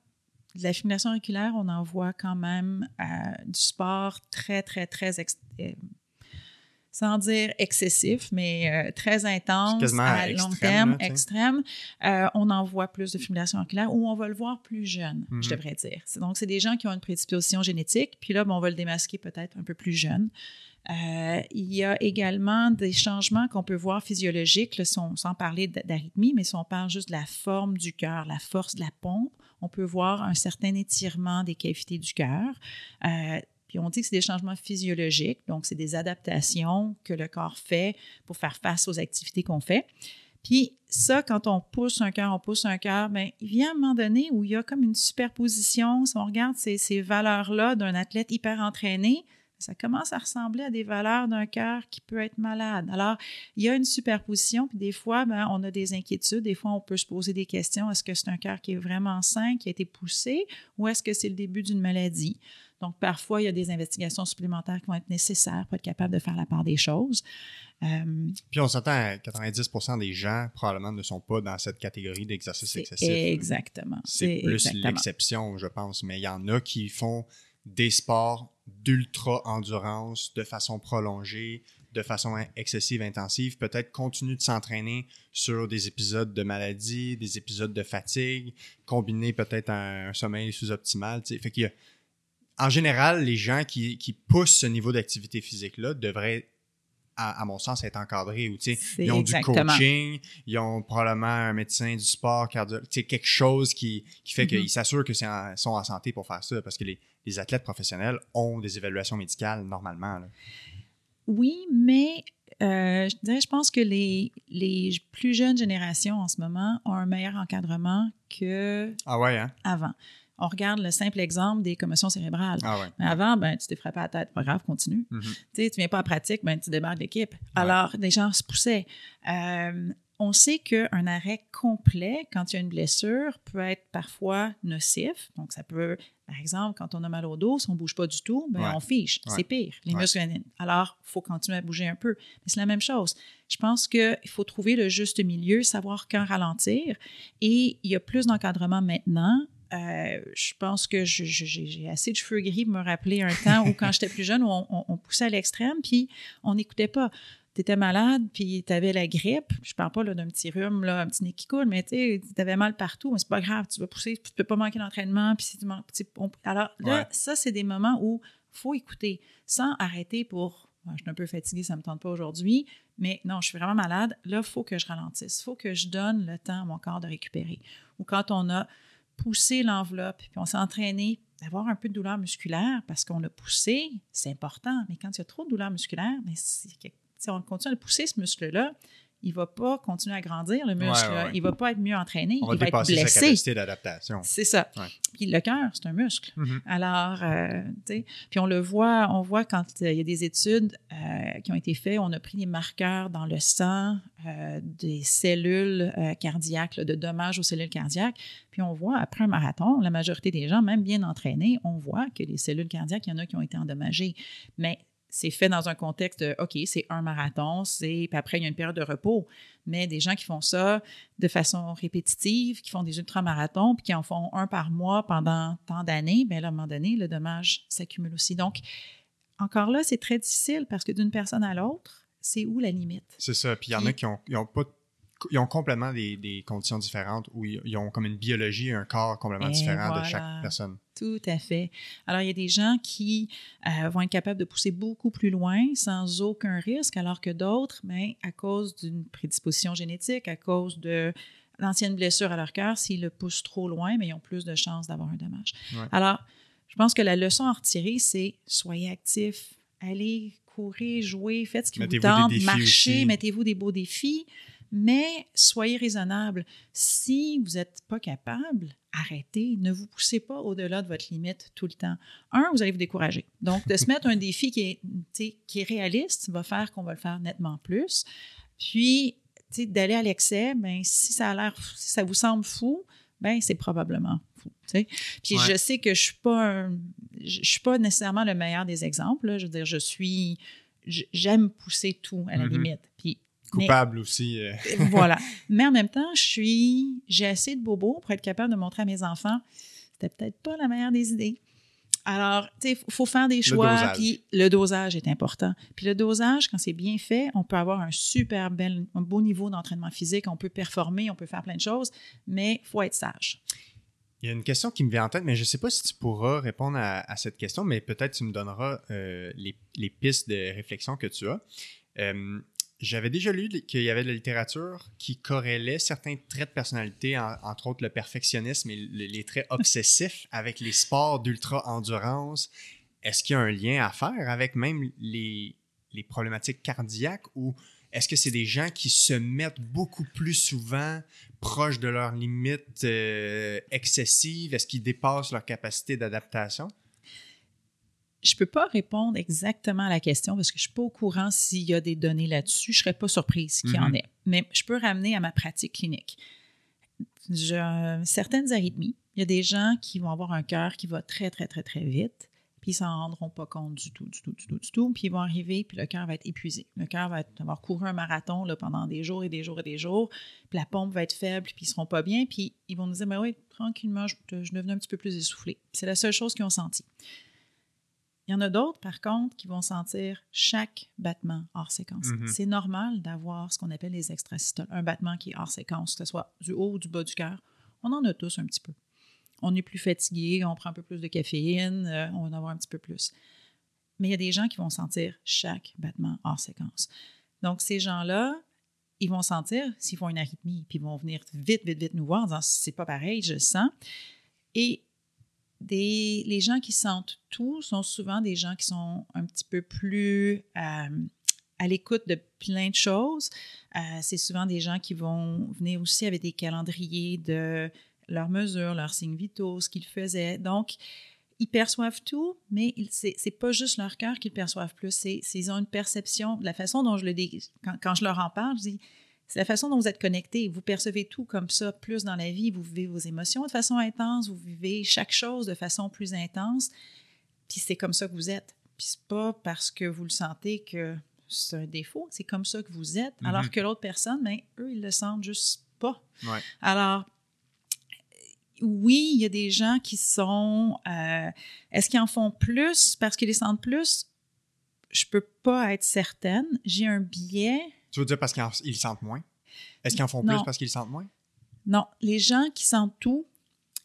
de la fibrillation auriculaire, on en voit quand même euh, du sport très, très, très, sans dire excessif, mais euh, très intense, à long terme,
là,
extrême. Euh, on en voit plus de fibrillation auriculaire ou on va le voir plus jeune,
Mhm.
je devrais dire. Donc, c'est des gens qui ont une prédisposition génétique, puis là, ben, on va le démasquer peut-être un peu plus jeune. Euh, il y a également des changements qu'on peut voir physiologiques, là, sans parler d'arythmie, mais si on parle juste de la forme du cœur, la force de la pompe, on peut voir un certain étirement des cavités du cœur. Euh, on dit que c'est des changements physiologiques, donc c'est des adaptations que le corps fait pour faire face aux activités qu'on fait. Puis ça, quand on pousse un cœur, on pousse un cœur, bien, il vient un moment donné où il y a comme une superposition. Si on regarde ces, ces valeurs-là d'un athlète hyper entraîné, ça commence à ressembler à des valeurs d'un cœur qui peut être malade. Alors, il y a une superposition, puis des fois, ben, on a des inquiétudes. Des fois, on peut se poser des questions. Est-ce que c'est un cœur qui est vraiment sain, qui a été poussé, ou est-ce que c'est le début d'une maladie? Donc, parfois, il y a des investigations supplémentaires qui vont être nécessaires pour être capable de faire la part des choses. Euh,
Puis on s'entend à 90% des gens probablement ne sont pas dans cette catégorie d'exercice excessif.
exactement.
C'est plus l'exception, je pense. Mais il y en a qui font des sports d'ultra-endurance de façon prolongée, de façon excessive, intensive. Peut-être continuer de s'entraîner sur des épisodes de maladie, des épisodes de fatigue, combiner peut-être un, un sommeil sous-optimal. Fait qu'il y a- en général, les gens qui, qui poussent ce niveau d'activité physique-là devraient, à, à mon sens, être encadrés. Ou, ils ont
exactement.
du coaching, ils ont probablement un médecin du sport, quelque chose qui, qui fait
Mhm.
qu'ils s'assurent qu'ils sont en santé pour faire ça. Parce que les, les athlètes professionnels ont des évaluations médicales normalement. là.
Oui, mais euh, je dirais, je pense que les, les plus jeunes générations en ce moment ont un meilleur encadrement qu'avant.
Ah ouais, hein?
On regarde le simple exemple des commotions cérébrales.
Ah ouais.
Mais avant, ben, tu t'es frappé à la tête, pas grave, continue.
Mhm.
Tu tu viens pas en pratique, ben, tu débarques de l'équipe. Alors, les gens se poussaient. Euh, on sait qu'un arrêt complet, quand il y a une blessure, peut être parfois nocif. Donc, ça peut, par exemple, quand on a mal au dos, si on ne bouge pas du tout, ben,
Ouais.
on fiche.
Ouais.
C'est pire. Les
Ouais.
muscles. Alors, il faut continuer à bouger un peu. Mais c'est la même chose. Je pense qu'il faut trouver le juste milieu, savoir quand ralentir. Et il y a plus d'encadrement maintenant. Euh, je pense que j'ai assez de cheveux gris pour me rappeler un temps où, quand j'étais plus jeune, où on, on- on poussait à l'extrême, puis on n'écoutait pas. Tu étais malade, puis tu avais la grippe. Je parle pas d'un petit rhume, là, un petit nez qui coule, mais tu avais mal partout. Mais c'est pas grave, tu vas pousser, tu peux pas manquer d'entraînement. Puis si tu on- Alors là,
Ouais.
ça, c'est des moments où faut écouter sans arrêter pour. Je suis un peu fatiguée, ça me tente pas aujourd'hui, mais non, je suis vraiment malade. Là, il faut que je ralentisse. Il faut que je donne le temps à mon corps de récupérer. Ou quand on a poussé l'enveloppe, puis on s'est entraîné d'avoir un peu de douleur musculaire parce qu'on a poussé, c'est important. Mais quand il y a trop de douleur musculaire, mais si, si on continue de pousser ce muscle-là, il ne va pas continuer à grandir, le muscle.
Ouais, ouais, ouais.
Il ne va pas être mieux entraîné.
On va
il va être
dépasser sa
blessé.
capacité d'adaptation.
C'est ça. Puis le cœur, c'est un muscle.
Mhm.
Alors, euh, tu sais, puis on le voit, on voit quand euh, il y a des études euh, qui ont été faites, on a pris des marqueurs dans le sang des cellules cardiaques, là, de dommages aux cellules cardiaques, puis on voit après un marathon, la majorité des gens, même bien entraînés, on voit que les cellules cardiaques, il y en a qui ont été endommagées. Mais c'est fait dans un contexte de, OK, c'est un marathon, c'est, puis après, il y a une période de repos. Mais des gens qui font ça de façon répétitive, qui font des ultramarathons, puis qui en font un par mois pendant tant d'années, bien là, à un moment donné, le dommage s'accumule aussi. Donc, encore là, c'est très difficile parce que d'une personne à l'autre, c'est où la limite?
C'est ça. Puis il y en a qui ont, ils ont pas ils ont complètement des, des conditions différentes où ils, ils ont comme une biologie un corps complètement
Et
différent de chaque personne.
Tout à fait. Alors, il y a des gens qui euh, vont être capables de pousser beaucoup plus loin sans aucun risque, alors que d'autres, ben, à cause d'une prédisposition génétique, à cause de l'ancienne blessure à leur cœur, s'ils le poussent trop loin, mais ils ont plus de chances d'avoir un dommage.
Ouais.
Alors, je pense que la leçon à retirer, c'est soyez actifs, allez courir, jouer, faites ce qui vous tente, marchez, mettez-vous des beaux défis, mais soyez raisonnable. Si vous n'êtes pas capable, arrêtez, ne vous poussez pas au-delà de votre limite tout le temps. Un, vous allez vous décourager. Donc, de se mettre un défi qui est, qui est réaliste va faire qu'on va le faire nettement plus. Puis, d'aller à l'excès, ben, si ça a l'air, si ça vous semble fou, ben, c'est probablement fou. tu sais. Puis,
Ouais.
je sais que je suis pas, un- je je suis pas nécessairement le meilleur des exemples. là. Je veux dire, je suis, j'aime pousser tout à la
Mhm.
limite. Mais-
Coupable aussi. euh,
voilà. Mais en même temps, je suis, j'ai assez de bobos pour être capable de montrer à mes enfants, c'était peut-être pas la meilleure des idées. Alors, tu sais, il faut faire des choix, puis le dosage est important. Puis le dosage, quand c'est bien fait, on peut avoir un super bel, un beau niveau d'entraînement physique, on peut performer, on peut faire plein de choses, mais il faut être sage.
Il y a une question qui me vient en tête, mais je ne sais pas si tu pourras répondre à, à cette question, mais peut-être tu me donneras euh, les, les pistes de réflexion que tu as. Euh, J'avais déjà lu qu'il y avait de la littérature qui corrélait certains traits de personnalité, en- entre autres le perfectionnisme et le- les traits obsessifs avec les sports d'ultra-endurance. Est-ce qu'il y a un lien à faire avec même les, les problématiques cardiaques ou est-ce que c'est des gens qui se mettent beaucoup plus souvent proches de leurs limites euh, excessives? Est-ce qu'ils dépassent leur capacité d'adaptation?
Je ne peux pas répondre exactement à la question parce que je ne suis pas au courant s'il y a des données là-dessus. Je ne serais pas surprise qu'il y en
Mhm.
ait. Mais je peux ramener à ma pratique clinique. Je- certaines arythmies, il y a des gens qui vont avoir un cœur qui va très, très, très, très vite, puis ils s'en rendront pas compte du tout, du tout, du tout, du tout, puis ils vont arriver, puis le cœur va être épuisé. Le cœur va être- avoir couru un marathon là, pendant des jours et des jours et des jours, puis la pompe va être faible, puis ils seront pas bien, puis ils vont nous dire, mais oui, tranquillement, je, je devenais un petit peu plus essoufflé. C'est la seule chose qu'ils ont senti. Il y en a d'autres, par contre, qui vont sentir chaque battement hors séquence.
Mhm.
C'est normal d'avoir ce qu'on appelle les extrasystoles, un battement qui est hors séquence, que ce soit du haut ou du bas du cœur. On en a tous un petit peu. On est plus fatigué, on prend un peu plus de caféine, euh, on va en avoir un petit peu plus. Mais il y a des gens qui vont sentir chaque battement hors séquence. Donc, ces gens-là, ils vont sentir s'ils font une arythmie, puis ils vont venir vite, vite, vite nous voir en disant c'est pas pareil, je sens. Et les gens qui sentent tout sont souvent des gens qui sont un petit peu plus euh, à l'écoute de plein de choses. Euh, c'est souvent des gens qui vont venir aussi avec des calendriers de leurs mesures, leurs signes vitaux, ce qu'ils faisaient. Donc, ils perçoivent tout, mais c'est n'est pas juste leur cœur qu'ils perçoivent plus, c'est ils ont une perception, la façon dont je le dis, quand, quand je leur en parle, je dis, c'est la façon dont vous êtes connecté. Vous percevez tout comme ça, plus dans la vie. Vous vivez vos émotions de façon intense. Vous vivez chaque chose de façon plus intense. Puis c'est comme ça que vous êtes. Puis c'est pas parce que vous le sentez que c'est un défaut. C'est comme ça que vous êtes. Alors
Mhm.
que l'autre personne, ben, eux, ils le sentent juste pas.
Ouais.
Alors, oui, il y a des gens qui sont. euh, Est-ce qu'ils en font plus parce qu'ils les sentent plus? Je peux pas être certaine. J'ai un biais.
Tu veux dire parce qu'ils sentent moins? Est-ce qu'ils en font
Non.
plus parce qu'ils sentent moins?
Non, les gens qui sentent tout,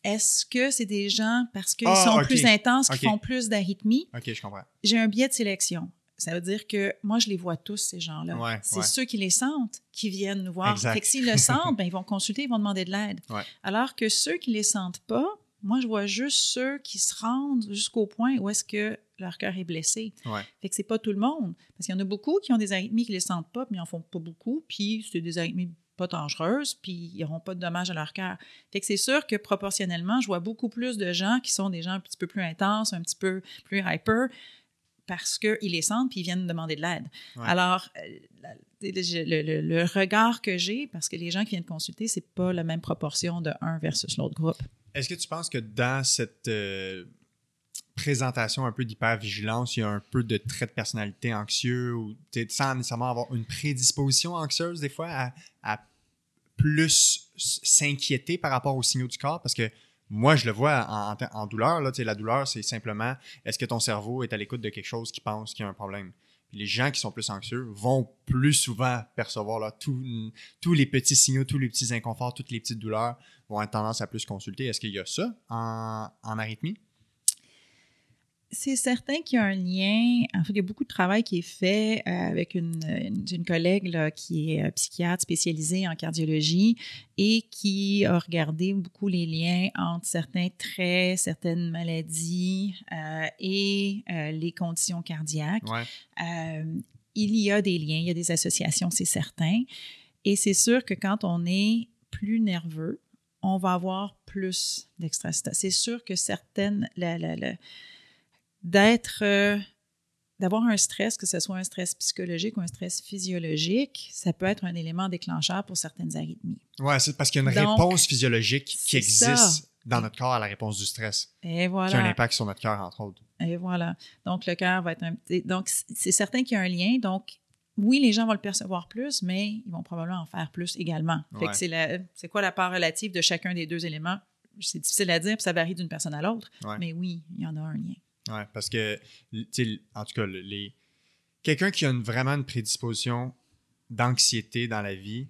est-ce que c'est des gens parce qu'ils
Ah,
sont plus intenses, qui font plus d'arythmie?
Ok, je comprends.
J'ai un biais de sélection. Ça veut dire que moi, je les vois tous, ces gens-là.
Ouais,
c'est
ouais.
ceux qui les sentent qui viennent nous voir.
Exact.
Fait que s'ils le sentent, ben, ils vont consulter, ils vont demander de l'aide.
Ouais.
Alors que ceux qui les sentent pas, moi, je vois juste ceux qui se rendent jusqu'au point où est-ce que leur cœur est blessé.
Ouais.
Fait que c'est pas tout le monde. Parce qu'il y en a beaucoup qui ont des arythmies qui les sentent pas, mais ils en font pas beaucoup, puis c'est des arythmies pas dangereuses, puis ils n'auront pas de dommages à leur cœur. Fait que c'est sûr que proportionnellement, je vois beaucoup plus de gens qui sont des gens un petit peu plus intenses, un petit peu plus hyper, parce qu'ils les sentent, puis ils viennent demander de l'aide.
Ouais.
Alors, euh, la- le, le- le regard que j'ai, parce que les gens qui viennent consulter, c'est pas la même proportion de un versus l'autre groupe.
Est-ce que tu penses que dans cette euh, présentation un peu d'hypervigilance, il y a un peu de trait de personnalité anxieux ou sans nécessairement avoir une prédisposition anxieuse des fois à, plus s'inquiéter par rapport aux signaux du corps? Parce que moi, je le vois en, douleur. Là, la douleur, c'est simplement est-ce que ton cerveau est à l'écoute de quelque chose qui pense qu'il y a un problème? Les gens qui sont plus anxieux vont plus souvent percevoir là, tous- tous les petits signaux, tous les petits inconforts, toutes les petites douleurs vont avoir tendance à plus consulter. Est-ce qu'il y a ça en, en arythmie?
C'est certain qu'il y a un lien. En fait, il y a beaucoup de travail qui est fait euh, avec une, une, une collègue là, qui est euh, psychiatre spécialisée en cardiologie et qui a regardé beaucoup les liens entre certains traits, certaines maladies euh, et euh, les conditions cardiaques.
Ouais.
Euh, il y a des liens, il y a des associations, c'est certain. Et c'est sûr que quand on est plus nerveux, on va avoir plus d'extracité. C'est sûr que certaines, la, la, la, d'être, euh, d'avoir un stress, que ce soit un stress psychologique ou un stress physiologique, ça peut être un élément déclencheur pour certaines arythmies.
Ouais, c'est parce qu'il y a une
Donc,
réponse physiologique qui existe
ça.
dans notre corps à la réponse du stress,
Et
qui a un
voilà.
impact sur notre cœur, entre autres.
Et voilà. Donc, le cœur va être un petit. Donc, c'est certain qu'il y a un lien. Donc, oui, les gens vont le percevoir plus, mais ils vont probablement en faire plus également. Fait
Ouais.
que c'est la- c'est quoi la part relative de chacun des deux éléments? C'est difficile à dire, puis ça varie d'une personne à l'autre.
Ouais.
Mais oui, il y en a un lien.
Ouais, parce que, en tout cas, le- les... quelqu'un qui a une- vraiment une prédisposition d'anxiété dans la vie,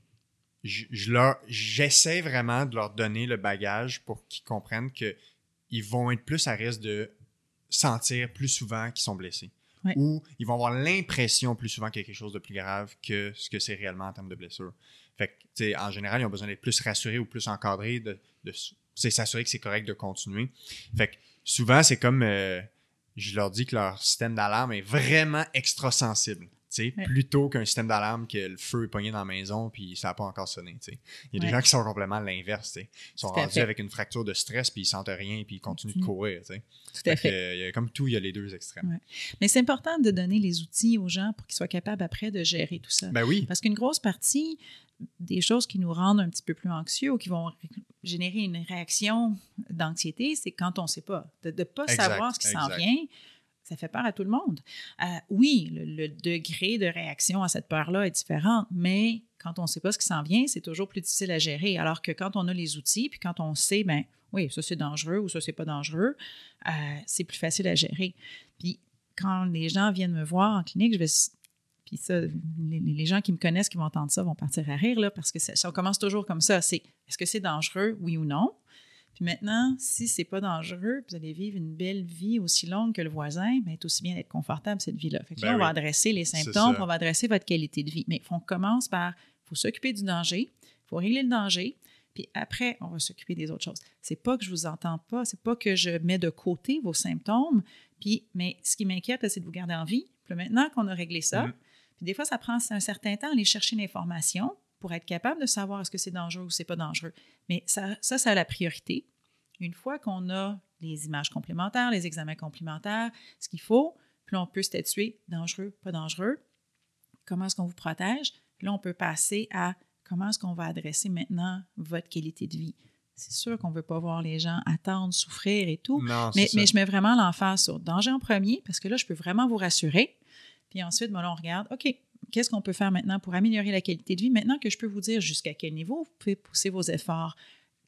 je, je leur, j'essaie vraiment de leur donner le bagage pour qu'ils comprennent qu'ils vont être plus à risque de sentir plus souvent qu'ils sont blessés.
Ouais.
Ou ils vont avoir l'impression plus souvent qu'il y a quelque chose de plus grave que ce que c'est réellement en termes de blessure. Fait que, tu sais, en général, ils ont besoin d'être plus rassurés ou plus encadrés, de, de s'assurer que c'est correct de continuer. Fait que souvent, c'est comme euh, je leur dis que leur système d'alarme est vraiment extra sensible. Tu sais,
Ouais.
Plutôt qu'un système d'alarme que le feu est pogné dans la maison puis ça n'a pas encore sonné. Il y a des
Ouais.
gens qui sont complètement l'inverse. Ils sont rendus avec une fracture de stress puis ils sentent rien puis ils continuent de
Mhm.
courir.
Tout à
Fait que, euh, il y a comme tout, il y a les deux extrêmes.
Ouais. Mais c'est important de donner les outils aux gens pour qu'ils soient capables après de gérer tout ça.
Ben oui.
Parce qu'une grosse partie des choses qui nous rendent un petit peu plus anxieux ou qui vont générer une réaction d'anxiété, c'est quand on ne sait pas. De ne pas
Exact,
savoir ce qui s'en vient, ça fait peur à tout le monde. Euh, oui, le, degré de réaction à cette peur-là est différent, mais quand on ne sait pas ce qui s'en vient, c'est toujours plus difficile à gérer. Alors que quand on a les outils, puis quand on sait, ben oui, ça c'est dangereux ou ça c'est pas dangereux, euh, c'est plus facile à gérer. Puis quand les gens viennent me voir en clinique, je vais puis ça, les, gens qui me connaissent, qui vont entendre ça, vont partir à rire, là, parce que ça commence toujours comme ça. C'est est-ce que c'est dangereux, oui ou non? Puis maintenant, si c'est pas dangereux, vous allez vivre une belle vie aussi longue que le voisin, bien, c'est aussi bien d'être confortable, cette vie-là. Fait que
Ben
là, on va adresser les symptômes, on va adresser votre qualité de vie. Mais on commence par, il faut s'occuper du danger, il faut régler le danger, puis après, on va s'occuper des autres choses. C'est pas que je vous entends pas, c'est pas que je mets de côté vos symptômes, puis, mais ce qui m'inquiète, c'est de vous garder en vie. Puis maintenant qu'on a réglé ça,
Mhm.
puis des fois, ça prend un certain temps à aller chercher l'information, pour être capable de savoir est-ce que c'est dangereux ou c'est pas dangereux. Mais ça, ça, ça a la priorité. Une fois qu'on a les images complémentaires, les examens complémentaires, ce qu'il faut, puis là, on peut statuer dangereux, pas dangereux. Comment est-ce qu'on vous protège? Puis là, on peut passer à comment est-ce qu'on va adresser maintenant votre qualité de vie. C'est sûr qu'on ne veut pas voir les gens attendre, souffrir et tout. mais, mais, je mets vraiment l'emphase sur danger en premier parce que là, je peux vraiment vous rassurer. Puis ensuite, ben on regarde, OK, qu'est-ce qu'on peut faire maintenant pour améliorer la qualité de vie? Maintenant que je peux vous dire jusqu'à quel niveau vous pouvez pousser vos efforts,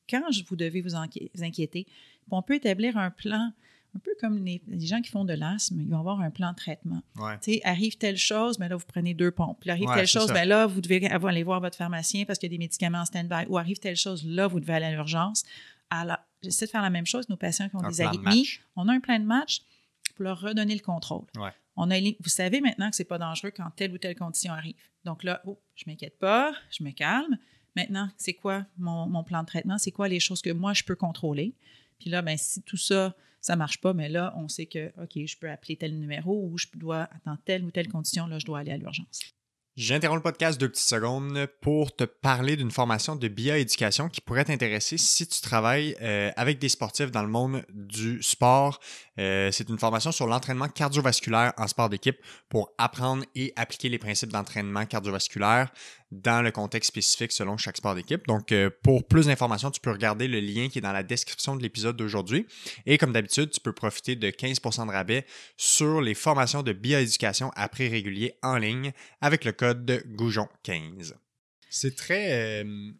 quand vous devez vous inquiéter, on peut établir un plan un peu comme les, gens qui font de l'asthme, ils vont avoir un plan de traitement.
Ouais.
Arrive telle chose, mais là, vous prenez deux pompes. Puis arrive telle chose, mais là, vous devez aller voir votre pharmacien parce qu'il y a des médicaments en stand-by. Ou arrive telle chose, là, vous devez aller à l'urgence. Alors, j'essaie de faire la même chose. Nos patients qui ont des arythmies, on a un plan de match pour leur redonner le contrôle. Vous savez maintenant que ce n'est pas dangereux quand telle ou telle condition arrive. Donc là, oh, je ne m'inquiète pas, je me calme. Maintenant, c'est quoi mon, plan de traitement? C'est quoi les choses que moi, je peux contrôler? Puis là, ben, si tout ça, ça ne marche pas, mais là, on sait que, OK, je peux appeler tel numéro ou je dois, attendre telle ou telle condition, là, je dois aller à l'urgence.
J'interromps le podcast deux petites secondes pour te parler d'une formation de bioéducation qui pourrait t'intéresser si tu travailles euh, avec des sportifs dans le monde du sport. Euh, c'est une formation sur l'entraînement cardiovasculaire en sport d'équipe pour apprendre et appliquer les principes d'entraînement cardiovasculaire dans le contexte spécifique selon chaque sport d'équipe. Donc, euh, pour plus d'informations, tu peux regarder le lien qui est dans la description de l'épisode d'aujourd'hui. Et comme d'habitude, tu peux profiter de 15% de rabais sur les formations de bioéducation à prix régulier en ligne avec le code Goujon15. C'est très... Euh,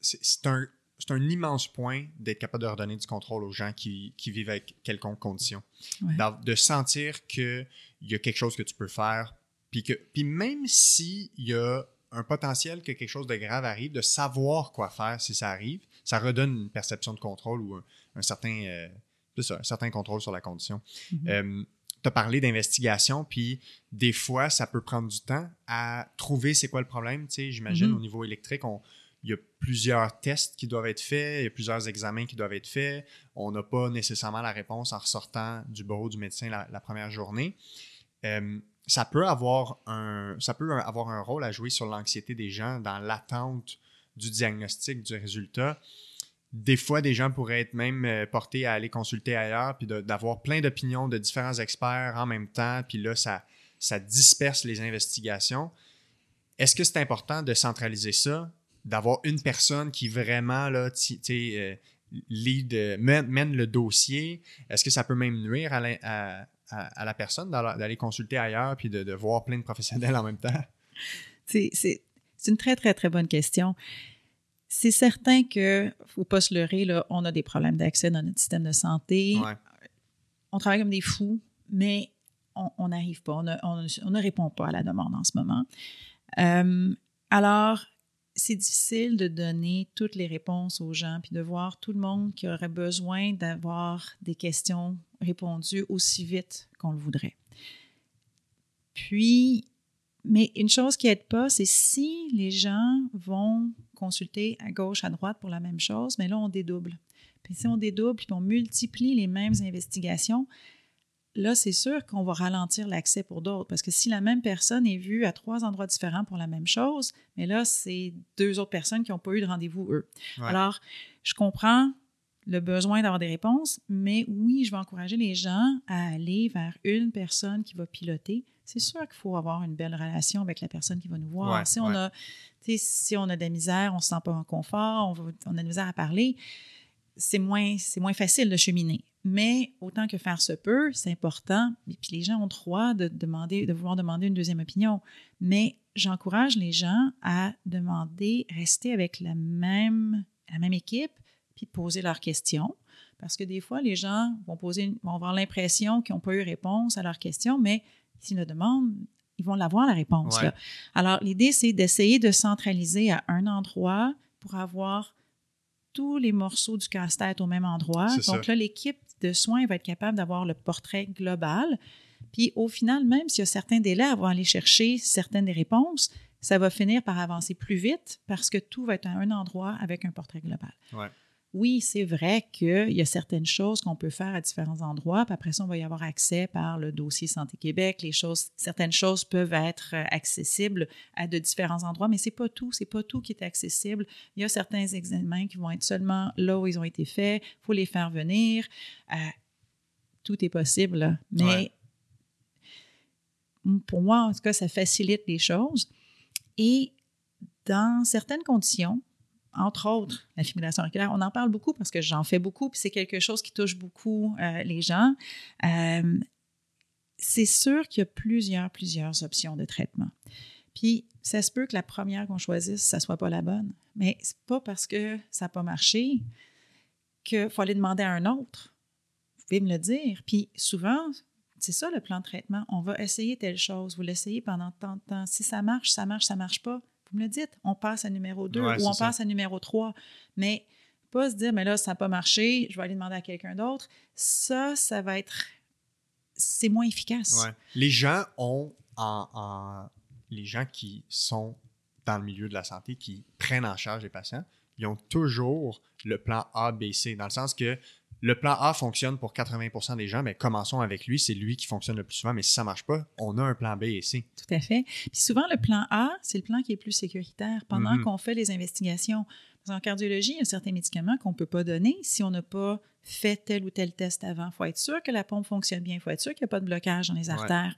c'est un, un, immense point d'être capable de redonner du contrôle aux gens qui, qui vivent avec quelconque condition. De sentir qu'il y a quelque chose que tu peux faire, puis, que, puis même s'il y a un potentiel que quelque chose de grave arrive, de savoir quoi faire si ça arrive, ça redonne une perception de contrôle ou un, certain, euh, un certain contrôle sur la condition. Mm-hmm. Euh, tu as parlé d'investigation, puis des fois, ça peut prendre du temps à trouver c'est quoi le problème. J'imagine mm-hmm. au niveau électrique, il y a plusieurs tests qui doivent être faits, il y a plusieurs examens qui doivent être faits. On n'a pas nécessairement la réponse en ressortant du bureau du médecin la, première journée. Euh, ça peut avoir un, ça peut avoir un rôle à jouer sur l'anxiété des gens dans l'attente du diagnostic, du résultat. Des fois, des gens pourraient être même euh, portés à aller consulter ailleurs, puis d'avoir plein d'opinions de différents experts en même temps, puis là, ça, ça disperse les investigations. Est-ce que c'est important de centraliser ça, d'avoir une personne qui vraiment là, euh, lead, euh, mène, le dossier? Est-ce que ça peut même nuire à, à, la personne d'aller consulter ailleurs puis de, voir plein de professionnels en même temps?
C'est une très, très, très bonne question. C'est certain que, ne faut pas se leurrer, là, on a des problèmes d'accès dans notre système de santé. On travaille comme des fous, mais on n'arrive pas, on ne, répond pas à la demande en ce moment. Euh, alors, c'est difficile de donner toutes les réponses aux gens, puis de voir tout le monde qui aurait besoin d'avoir des questions répondues aussi vite qu'on le voudrait. Puis, mais une chose qui n'aide pas, c'est si les gens vont consulter à gauche, à droite pour la même chose, mais là, on dédouble. Puis si on dédouble, puis on multiplie les mêmes investigations, là, c'est sûr qu'on va ralentir l'accès pour d'autres. Parce que si la même personne est vue à trois endroits différents pour la même chose, mais là, c'est deux autres personnes qui n'ont pas eu de rendez-vous, eux. Alors, je comprends le besoin d'avoir des réponses, mais oui, je vais encourager les gens à aller vers une personne qui va piloter. C'est sûr qu'il faut avoir une belle relation avec la personne qui va nous voir. si, on a, si on a de la misère, on ne se sent pas en confort, on, on a de la misère à parler, c'est moins, moins facile de cheminer. Mais autant que faire se peut, c'est important. Et puis les gens ont droit de demander, de vouloir demander une deuxième opinion. Mais j'encourage les gens à demander, rester avec la même, la même équipe, puis poser leurs questions. Parce que des fois, les gens vont, poser, vont avoir l'impression qu'ils n'ont pas eu réponse à leurs questions, mais s'ils le demandent, ils vont l'avoir la réponse. Alors, l'idée, c'est d'essayer de centraliser à un endroit pour avoir tous les morceaux du casse-tête au même endroit. Donc là, l'équipe de soins va être capable d'avoir le portrait global. Puis au final, même s'il y a certains délais à aller chercher certaines des réponses, ça va finir par avancer plus vite parce que tout va être à un endroit avec un portrait global. Oui, c'est vrai qu'il y a certaines choses qu'on peut faire à différents endroits, puis après ça, on va y avoir accès par le dossier Santé Québec. Les choses, certaines choses peuvent être euh, accessibles à de différents endroits, mais c'est pas tout, c'est pas tout qui est accessible. Il y a certains examens qui vont être seulement là où ils ont été faits, il faut les faire venir. Euh, tout est possible, mais pour moi, en tout cas, ça facilite les choses. Et dans certaines conditions, entre autres la fibrillation auriculaire. On en parle beaucoup parce que j'en fais beaucoup, puis c'est quelque chose qui touche beaucoup euh, les gens. Euh, c'est sûr qu'il y a plusieurs, plusieurs options de traitement. Puis, ça se peut que la première qu'on choisisse, ça ne soit pas la bonne. Mais c'est pas parce que ça n'a pas marché qu'il faut aller demander à un autre. Vous pouvez me le dire. Puis, souvent, c'est ça le plan de traitement. On va essayer telle chose. Vous l'essayez pendant tant de temps. Si ça marche, ça marche, ça ne marche pas vous me le dites, on passe à numéro 2 ou on passe à numéro 3. Mais pas se dire, mais là, ça n'a pas marché, je vais aller demander à quelqu'un d'autre. Ça, ça va être. C'est moins efficace.
Les gens ont. En, les gens qui sont dans le milieu de la santé, qui prennent en charge les patients, ils ont toujours le plan A, B, C, dans le sens que le plan A fonctionne pour 80% des gens, mais commençons avec lui. C'est lui qui fonctionne le plus souvent, mais si ça ne marche pas, on a un plan B et C.
Tout à fait. Puis souvent, le plan A, c'est le plan qui est plus sécuritaire pendant mhm. qu'on fait les investigations. En cardiologie, il y a certains médicaments qu'on ne peut pas donner si on n'a pas fait tel ou tel test avant. Il faut être sûr que la pompe fonctionne bien. Il faut être sûr qu'il n'y a pas de blocage dans les artères.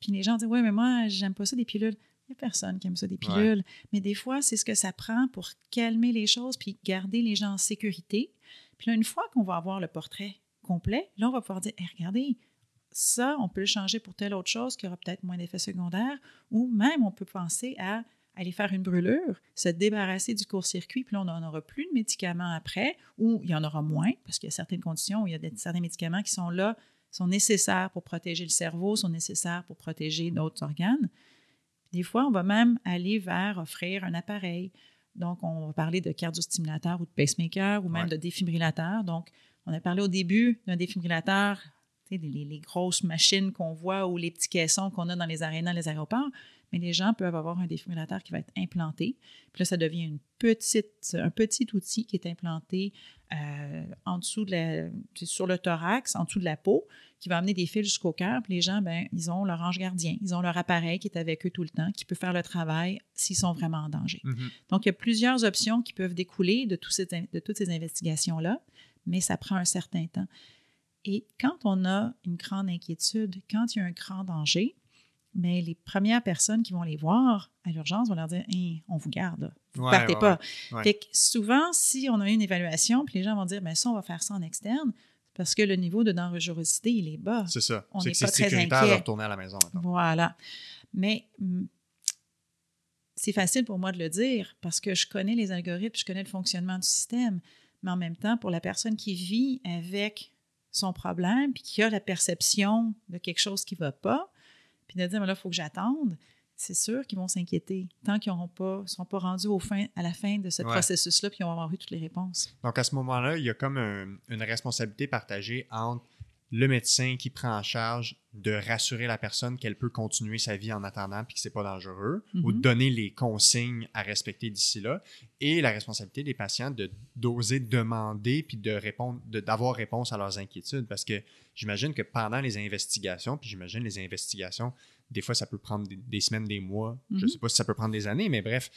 Puis les gens disent Oui, mais moi, j'aime pas ça des pilules. Il n'y a personne qui aime ça des pilules. Mais des fois, c'est ce que ça prend pour calmer les choses puis garder les gens en sécurité puis là, une fois qu'on va avoir le portrait complet, là, on va pouvoir dire regardez, ça, on peut le changer pour telle autre chose qui aura peut-être moins d'effets secondaires, ou même on peut penser à aller faire une brûlure, se débarrasser du court-circuit, puis là, on n'en aura plus de médicaments après, ou il y en aura moins, parce qu'il y a certaines conditions où il y a certains médicaments qui sont là, sont nécessaires pour protéger le cerveau, sont nécessaires pour protéger d'autres organes. Des fois, on va même aller vers offrir un appareil, donc, on va parler de cardiostimulateur ou de pacemaker ou même de défibrillateur. Donc, on a parlé au début d'un défibrillateur, les, les, grosses machines qu'on voit ou les petits caissons qu'on a dans les arénas, les aéroports. Mais les gens peuvent avoir un défibrillateur qui va être implanté. Puis là, ça devient une petite, un petit outil qui est implanté euh, en dessous de la, sur le thorax, en dessous de la peau, qui va amener des fils jusqu'au cœur. Puis les gens, ben, ils ont leur ange gardien, ils ont leur appareil qui est avec eux tout le temps, qui peut faire le travail s'ils sont vraiment en danger.
Mm-hmm.
Donc, il y a plusieurs options qui peuvent découler de, de toutes ces investigations-là, mais ça prend un certain temps. Et quand on a une grande inquiétude, quand il y a un grand danger, mais les premières personnes qui vont les voir à l'urgence vont leur dire on vous garde, vous ne partez pas. Fait que souvent, si on a une évaluation, puis les gens vont dire mais ça, on va faire ça en externe, parce que le niveau de dangerosité, il est bas.
C'est ça. On n'est pas très inquiet. de retourner à la maison.
Voilà. Mais c'est facile pour moi de le dire parce que je connais les algorithmes, je connais le fonctionnement du système. Mais en même temps, pour la personne qui vit avec son problème, puis qui a la perception de quelque chose qui ne va pas, puis de dire, mais là, il faut que j'attende, c'est sûr qu'ils vont s'inquiéter tant qu'ils ne seront pas rendus au fin, à la fin de ce processus-là, puis ils vont avoir eu toutes les réponses.
Donc, à ce moment-là, il y a comme une responsabilité partagée entre le médecin qui prend en charge de rassurer la personne qu'elle peut continuer sa vie en attendant puis que c'est pas dangereux ou de mhm. donner les consignes à respecter d'ici là et la responsabilité des patients de d'oser demander puis de répondre d'avoir réponse à leurs inquiétudes parce que j'imagine que pendant les investigations puis j'imagine les investigations des fois ça peut prendre des, semaines des mois je mhm. sais pas si ça peut prendre des années mais bref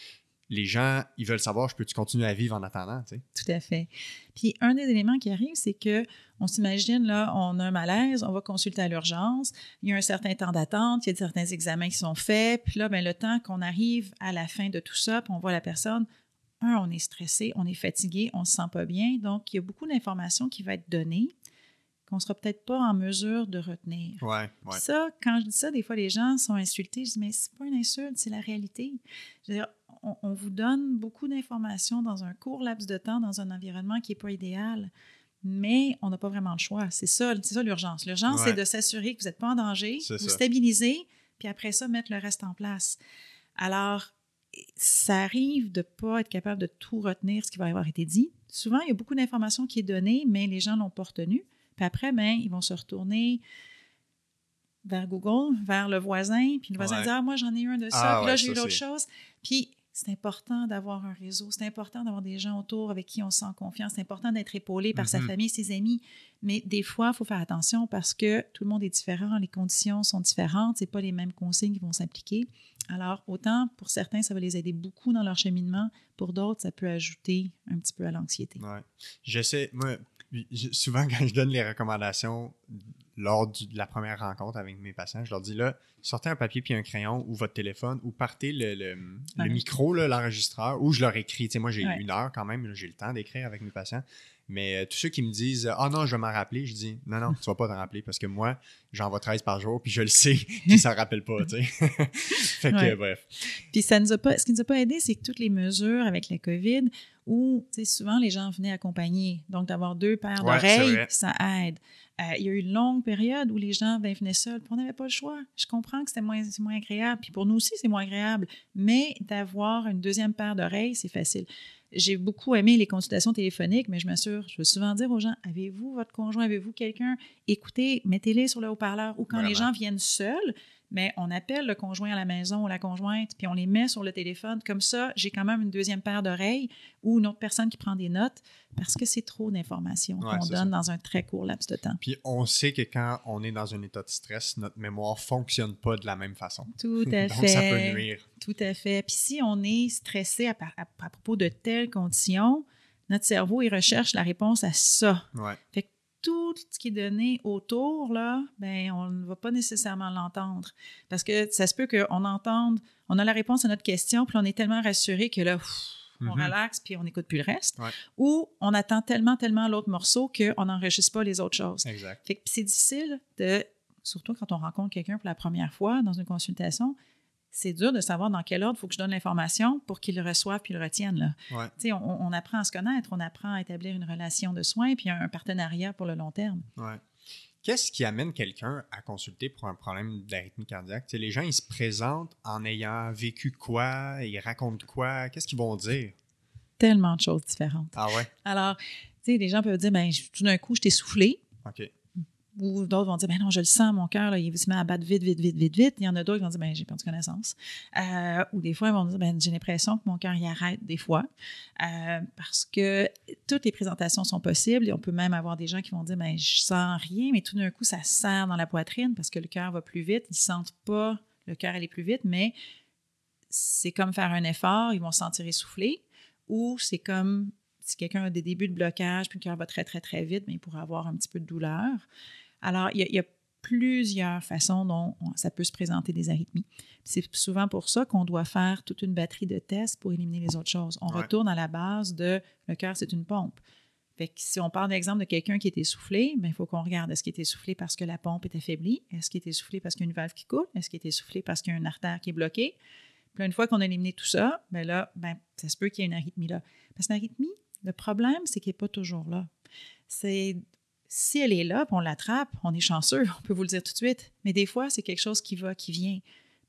les gens, ils veulent savoir, je peux-tu continuer à vivre en attendant, tu sais?
Tout à fait. Puis un des éléments qui arrive, c'est que on s'imagine, là, on a un malaise, on va consulter à l'urgence, il y a un certain temps d'attente, il y a certains examens qui sont faits, puis là, bien, le temps qu'on arrive à la fin de tout ça, puis on voit la personne, un, on est stressé, on est fatigué, on se sent pas bien, donc il y a beaucoup d'informations qui vont être données qu'on sera peut-être pas en mesure de retenir.
Ouais, ouais.
Ça, quand je dis ça, des fois les gens sont insultés. Je dis mais c'est pas une insulte, c'est la réalité. Je veux dire, on, vous donne beaucoup d'informations dans un court laps de temps, dans un environnement qui n'est pas idéal. Mais on n'a pas vraiment le choix. C'est ça, c'est ça l'urgence. L'urgence, c'est de s'assurer que vous n'êtes pas en danger, vous stabiliser, puis après ça, mettre le reste en place. Alors, ça arrive de ne pas être capable de tout retenir ce qui va avoir été dit. Souvent, il y a beaucoup d'informations qui est donnée, mais les gens ne l'ont pas retenu. Puis après, ben, ils vont se retourner vers Google, vers le voisin, puis le voisin dit Ah, moi, j'en ai eu un de ça, ah puis là, j'ai eu l'autre chose. Puis c'est important d'avoir un réseau, c'est important d'avoir des gens autour avec qui on se sent confiance, c'est important d'être épaulé par sa
Mhm.
famille, ses amis. Mais des fois, il faut faire attention parce que tout le monde est différent, les conditions sont différentes, c'est pas les mêmes consignes qui vont s'appliquer. Alors, autant pour certains, ça va les aider beaucoup dans leur cheminement, pour d'autres, ça peut ajouter un petit peu à l'anxiété.
Ouais. J'essaie, moi, je- souvent quand je donne les recommandations lors du- de la première rencontre avec mes patients, je leur dis là, sortez un papier puis un crayon ou votre téléphone ou partez le, le- le micro, l'enregistreur, ou je leur écris. Tu sais, moi, j'ai
Ouais.
une heure quand même, j'ai le temps d'écrire avec mes patients. Mais euh, tous ceux qui me disent Ah non, je vais m'en rappeler, je dis Non, non, tu vas pas t'en rappeler parce que moi, j'envoie 13 par jour, puis je le sais, puis ça ne rappelle pas, tu sais. fait que,
Ouais.
bref.
Puis ça nous a pas, ce qui nous a pas aidé, c'est que toutes les mesures avec la COVID, où souvent les gens venaient accompagnés. Donc, d'avoir deux paires
Ouais,
d'oreilles, ça aide. Euh, il y a eu une longue période où les gens ben, venaient seuls, puis on n'avait pas le choix. Je comprends que c'était moins, moins agréable, puis pour nous aussi, c'est moins agréable. Mais d'avoir une deuxième paire d'oreilles, c'est facile. J'ai beaucoup aimé les consultations téléphoniques, mais je m'assure, je veux souvent dire aux gens, avez-vous votre conjoint, avez-vous quelqu'un? Écoutez, mettez-les sur le haut-parleur ou quand les gens viennent seuls, mais on appelle le conjoint à la maison ou la conjointe, puis on les met sur le téléphone. Comme ça, j'ai quand même une deuxième paire d'oreilles ou une autre personne qui prend des notes parce que c'est trop d'informations
Ouais,
qu'on donne
ça.
dans un très court laps de temps.
Puis on sait que quand on est dans un état de stress, notre mémoire fonctionne pas de la même façon.
Tout à
Donc,
fait.
ça peut nuire.
Tout à fait. Puis si on est stressé à, par- à- à propos de telles conditions, notre cerveau, il recherche la réponse à ça.
Ouais.
Fait que tout ce qui est donné autour, là, ben, on ne va pas nécessairement l'entendre. Parce que ça se peut qu'on entende, on a la réponse à notre question, puis on est tellement rassuré que là, pff, on
Mhm.
relaxe, puis on n'écoute plus le reste.
Ouais.
Ou on attend tellement, tellement l'autre morceau qu'on n'enregistre pas les autres choses.
Exact.
Fait que c'est difficile de, surtout quand on rencontre quelqu'un pour la première fois dans une consultation, c'est dur de savoir dans quel ordre il faut que je donne l'information pour qu'il le reçoive puis le retienne. Là.
Ouais.
Tu sais, On, on apprend à se connaître, on apprend à établir une relation de soins puis un partenariat pour le long terme.
Ouais. Qu'est-ce qui amène quelqu'un à consulter pour un problème d'arythmie cardiaque? Les gens, ils se présentent en ayant vécu quoi, ils racontent quoi, qu'est-ce qu'ils vont dire?
Tellement de choses différentes.
Ah ouais?
Alors, tu sais, les gens peuvent dire, ben, tout d'un coup, je t'ai soufflé.
OK.
Ou d'autres vont dire, ben non, je le sens, mon cœur, il se met à battre vite, vite, vite, vite, vite. Il y en a d'autres qui vont dire, ben j'ai perdu connaissance. Euh, ou des fois, ils vont dire, ben j'ai l'impression que mon cœur y arrête des fois. Euh, parce que toutes les présentations sont possibles. Et on peut même avoir des gens qui vont dire, ben je sens rien, mais tout d'un coup, ça serre dans la poitrine parce que le cœur va plus vite. Ils sentent pas le cœur aller plus vite, mais c'est comme faire un effort, ils vont se sentir essoufflés. Ou c'est comme si quelqu'un a des débuts de blocage, puis le cœur va très, très, très vite, mais il pourrait avoir un petit peu de douleur. Alors, il y a, il y a plusieurs façons dont on- ça peut se présenter des arythmies. C'est souvent pour ça qu'on doit faire toute une batterie de tests pour éliminer les autres choses. On
Ouais.
retourne à la base de le cœur, c'est une pompe. Fait que si on parle d'exemple de quelqu'un qui est essoufflé, ben, il faut qu'on regarde est-ce qu'il est essoufflé parce que la pompe est affaiblie? Est-ce qu'il est essoufflé parce qu'il y a une valve qui coule? Est-ce qu'il est essoufflé parce qu'il y a une artère qui est bloquée? Puis là, une fois qu'on a éliminé tout ça, ben là, ben, ça se peut qu'il y ait une arythmie là. Parce que l'arythmie, le problème, c'est qu'elle n'est pas toujours là. C'est si elle est là, puis on l'attrape, on est chanceux, on peut vous le dire tout de suite. Mais des fois, c'est quelque chose qui va, qui vient.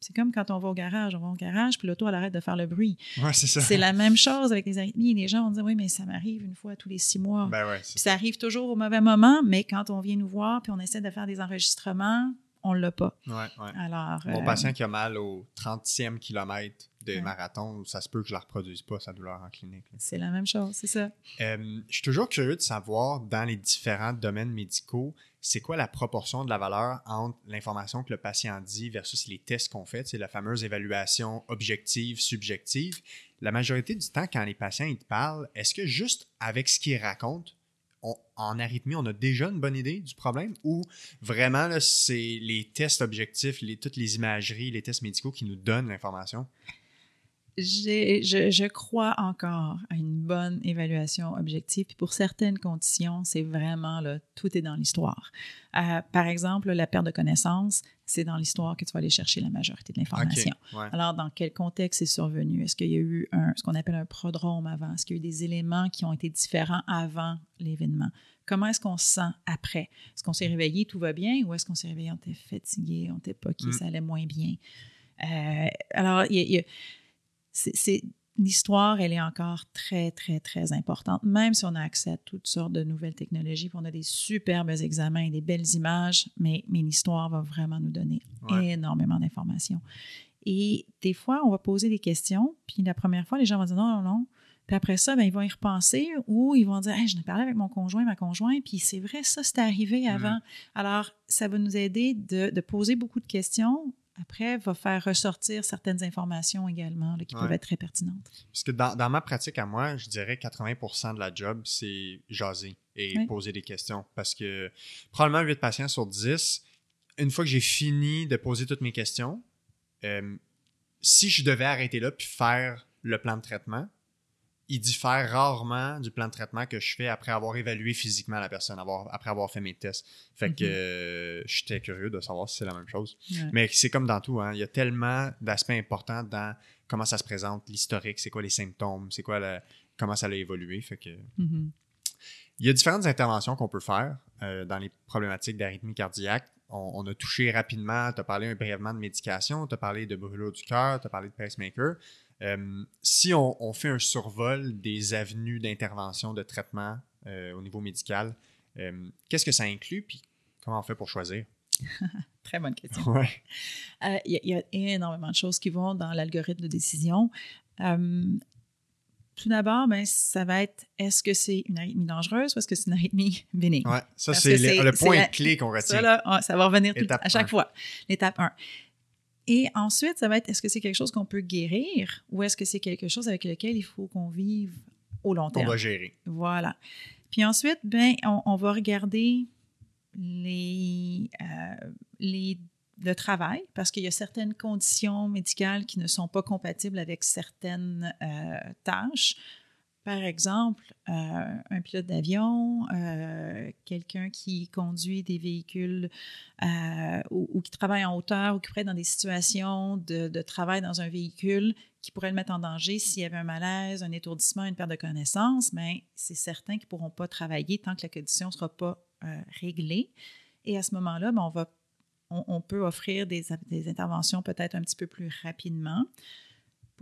C'est comme quand on va au garage, on va au garage, puis l'auto, elle arrête de faire le bruit.
Ouais, c'est ça.
C'est la même chose avec les arythmies. Les gens vont dire, oui, mais ça m'arrive une fois tous les six mois.
Ben ouais,
Puis ça arrive toujours au mauvais moment, mais quand on vient nous voir, puis on essaie de faire des enregistrements, on l'a pas.
Ouais, ouais.
Alors,
Mon
euh,
patient qui a mal au 30e kilomètre de
Ouais.
marathon, ça se peut que je la reproduise pas, sa douleur en clinique.
c'est la même chose, c'est ça.
Euh, je suis toujours curieux de savoir, dans les différents domaines médicaux, c'est quoi la proportion de la valeur entre l'information que le patient dit versus les tests qu'on fait, c'est la fameuse évaluation objective, subjective. La majorité du temps, quand les patients ils te parlent, est-ce que juste avec ce qu'ils racontent, on- en arythmie, on a déjà une bonne idée du problème ou vraiment c'est les tests objectifs, les, toutes les imageries, les tests médicaux qui nous donnent l'information?
Je, je crois encore à une bonne évaluation objective. Puis pour certaines conditions, c'est vraiment, là, tout est dans l'histoire. Euh, par exemple, la perte de connaissance, c'est dans l'histoire que tu vas aller chercher la majorité de l'information.
Ouais.
Alors, dans quel contexte c'est survenu? Est-ce qu'il y a eu un, ce qu'on appelle un prodrome avant? Est-ce qu'il y a eu des éléments qui ont été différents avant l'événement? Comment est-ce qu'on se sent après? Est-ce qu'on s'est réveillé, tout va bien? Ou est-ce qu'on s'est réveillé, on était fatigué, on était pas qui,
Mm.
ça allait moins bien? Euh, alors, il y a- il y a- c'est- l'histoire, elle est encore très, très, très importante. Même si on a accès à toutes sortes de nouvelles technologies, puis on a des superbes examens et des belles images, mais, mais l'histoire va vraiment nous donner
Ouais.
énormément d'informations. Et des fois, on va poser des questions, puis la première fois, les gens vont dire non, non, non. Puis après ça, ben, ils vont y repenser ou ils vont dire hey, Je n'ai parlé avec mon conjoint, ma conjointe, puis c'est vrai, ça, c'est arrivé avant. Alors, ça va nous aider de, de, poser beaucoup de questions. Après, va faire ressortir certaines informations également qui peuvent être très pertinentes.
Parce que dans, dans, ma pratique à moi, je dirais 80% de la job, c'est jaser et poser des questions. Parce que probablement 8 patients sur 10, une fois que j'ai fini de poser toutes mes questions, euh, si je devais arrêter là puis faire le plan de traitement, il diffère rarement du plan de traitement que je fais après avoir évalué physiquement la personne, après avoir fait mes tests. Fait que mhm. euh, j'étais curieux de savoir si c'est la même chose. Mais c'est comme dans tout, hein, il y a tellement d'aspects importants dans comment ça se présente, l'historique, c'est quoi les symptômes, c'est quoi comment ça a évolué. Fait que mhm. il y a différentes interventions qu'on peut faire euh, dans les problématiques d'arythmie cardiaque. On, a touché rapidement, tu as parlé brièvement de médication, tu as parlé de brûlure du cœur, tu as parlé de pacemaker. Euh, si on, fait un survol des avenues d'intervention, de traitement euh, au niveau médical, euh, qu'est-ce que ça inclut, puis comment on fait pour choisir?
Très bonne question. Il y, a énormément de choses qui vont dans l'algorithme de décision. tout d'abord, ben, ça va être est-ce que c'est une arythmie dangereuse ou est-ce que c'est une arythmie bénigne?
Oui, ça, c'est le, point clé qu'on retient.
Ça, ça va revenir à chaque fois. L'étape 1. Et ensuite, ça va être est-ce que c'est quelque chose qu'on peut guérir ou est-ce que c'est quelque chose avec lequel il faut qu'on vive au long terme?
On va gérer.
Voilà. Puis ensuite, ben, on, va regarder les, euh, les, le travail parce qu'il y a certaines conditions médicales qui ne sont pas compatibles avec certaines euh, tâches. Par exemple, euh, un pilote d'avion, euh, quelqu'un qui conduit des véhicules euh, ou, qui travaille en hauteur ou qui pourrait être dans des situations de, travail dans un véhicule qui pourrait le mettre en danger s'il y avait un malaise, un étourdissement, une perte de connaissance, mais c'est certain qu'ils ne pourront pas travailler tant que la condition ne sera pas réglée. Et à ce moment-là, ben, on, va, on, peut offrir des, des interventions peut-être un petit peu plus rapidement.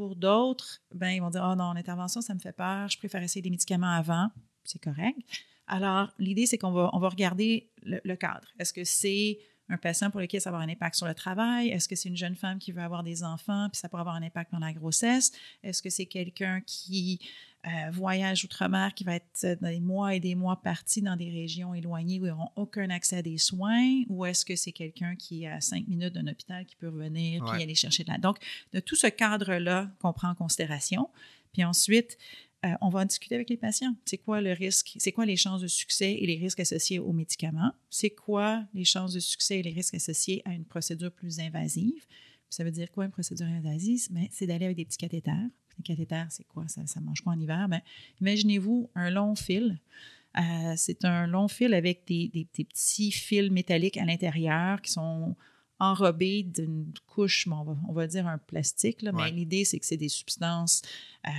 Pour d'autres, ben, ils vont dire Oh non, l'intervention, ça me fait peur, je préfère essayer des médicaments avant. C'est correct. Alors, l'idée, c'est qu'on va, on va regarder le, cadre. Est-ce que c'est un patient pour lequel ça va avoir un impact sur le travail? Est-ce que c'est une jeune femme qui veut avoir des enfants, puis ça pourrait avoir un impact pendant la grossesse? Est-ce que c'est quelqu'un qui euh, voyage outre-mer qui va être euh, des mois et des mois parti dans des régions éloignées où ils n'auront aucun accès à des soins ou est-ce que c'est quelqu'un qui est à cinq minutes d'un hôpital qui peut revenir puis aller chercher de la... Donc, de tout ce cadre-là qu'on prend en considération. Puis ensuite, euh, on va en discuter avec les patients. C'est quoi le risque? C'est quoi les chances de succès et les risques associés aux médicaments? C'est quoi les chances de succès et les risques associés à une procédure plus invasive? ça veut dire quoi une procédure invasive? Ben, c'est d'aller avec des petits cathéters cathéter, c'est quoi? Ça ne mange quoi en hiver? Ben, imaginez-vous un long fil. Euh, c'est un long fil avec des, petits fils métalliques à l'intérieur qui sont enrobés d'une couche, on, va, dire un plastique, mais l'idée, c'est que c'est des substances euh,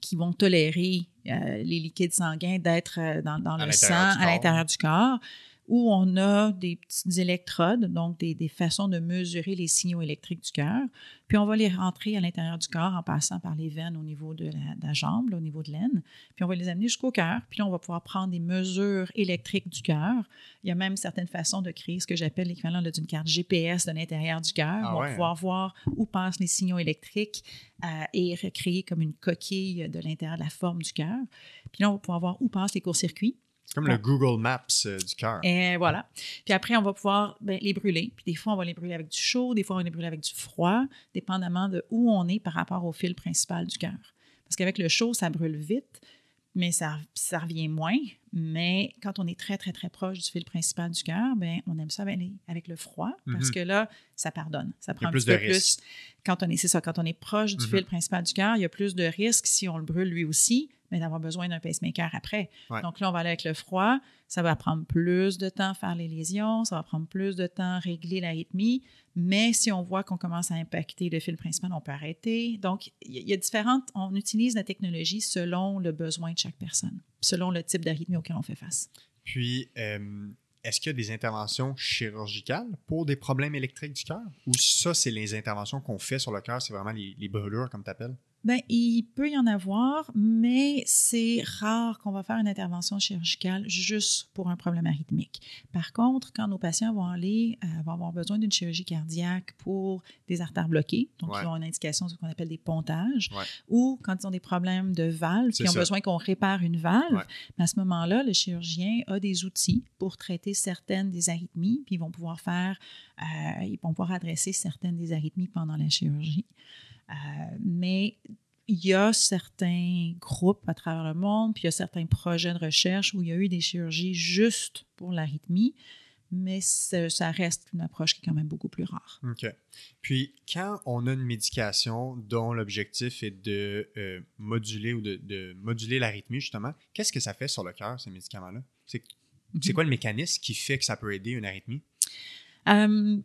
qui vont tolérer euh, les liquides sanguins d'être dans, le sang à l'intérieur du corps où on a des petites électrodes, donc des, façons de mesurer les signaux électriques du cœur. Puis on va les rentrer à l'intérieur du corps en passant par les veines au niveau de la, jambe, au niveau de l'aine. Puis on va les amener jusqu'au cœur. Puis là, on va pouvoir prendre des mesures électriques du cœur. Il y a même certaines façons de créer ce que j'appelle l'équivalent d'une carte GPS de l'intérieur du cœur. Ah on va pouvoir hein? voir où passent les signaux électriques euh, et recréer comme une coquille de l'intérieur de la forme du cœur. Puis là, on va pouvoir voir où passent les courts-circuits
comme le Google Maps euh, du cœur.
Et voilà. Puis après, on va pouvoir ben, les brûler. Puis des fois, on va les brûler avec du chaud, des fois, on va les brûler avec du froid, dépendamment de où on est par rapport au fil principal du cœur. Parce qu'avec le chaud, ça brûle vite, mais ça, ça revient moins. Mais quand on est très, très, très proche du fil principal du cœur, ben, on aime ça aller avec le froid parce mhm. que là, ça pardonne. Ça prend plus un petit peu plus. Quand on est, c'est ça, quand on est proche du mhm. fil principal du cœur, il y a plus de risques si on le brûle lui aussi mais d'avoir besoin d'un pacemaker après. Donc là, on va aller avec le froid. Ça va prendre plus de temps à faire les lésions, ça va prendre plus de temps à régler l'arythmie, mais si on voit qu'on commence à impacter le fil principal, on peut arrêter. Donc, il y a différentes, on utilise la technologie selon le besoin de chaque personne, selon le type d'arythmie auquel on fait face.
Puis, euh, est-ce qu'il y a des interventions chirurgicales pour des problèmes électriques du cœur? Ou ça, c'est les interventions qu'on fait sur le cœur, c'est vraiment les, les brûlures, comme tu appelles?
Ben, il peut y en avoir, mais c'est rare qu'on va faire une intervention chirurgicale juste pour un problème arythmique. Par contre, quand nos patients vont aller, euh, vont avoir besoin d'une chirurgie cardiaque pour des artères bloquées, donc
Ouais.
ils ont une indication de ce qu'on appelle des pontages,
Ouais.
ou quand ils ont des problèmes de valves,
C'est
puis ont
ça.
besoin qu'on répare une valve,
Ouais.
mais à ce moment-là, le chirurgien a des outils pour traiter certaines des arythmies, puis ils vont pouvoir faire, euh, ils vont pouvoir adresser certaines des arythmies pendant la chirurgie. Euh, mais il y a certains groupes à travers le monde, puis il y a certains projets de recherche où il y a eu des chirurgies juste pour l'arythmie, mais ça reste une approche qui est quand même beaucoup plus rare.
OK. Puis, quand on a une médication dont l'objectif est de euh, moduler ou de, de moduler l'arythmie, justement, qu'est-ce que ça fait sur le cœur, ces médicaments-là? C'est c'est quoi le mécanisme qui fait que ça peut aider une arythmie?
Euh,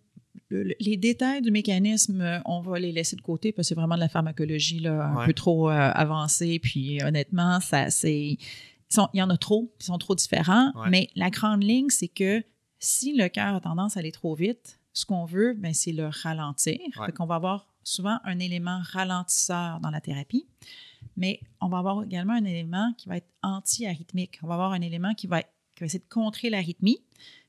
le- les détails du mécanisme, euh, on va les laisser de côté parce que c'est vraiment de la pharmacologie là, un
Ouais.
peu trop euh, avancée. Puis honnêtement, ça, c'est, il y en a trop, ils sont trop différents.
Ouais.
Mais la grande ligne, c'est que si le cœur a tendance à aller trop vite, ce qu'on veut, ben, c'est le ralentir.
Ouais.
Fait qu'on va avoir souvent un élément ralentisseur dans la thérapie, mais on va avoir également un élément qui va être anti-arythmique. On va avoir un élément qui va, qui va essayer de contrer l'arythmie.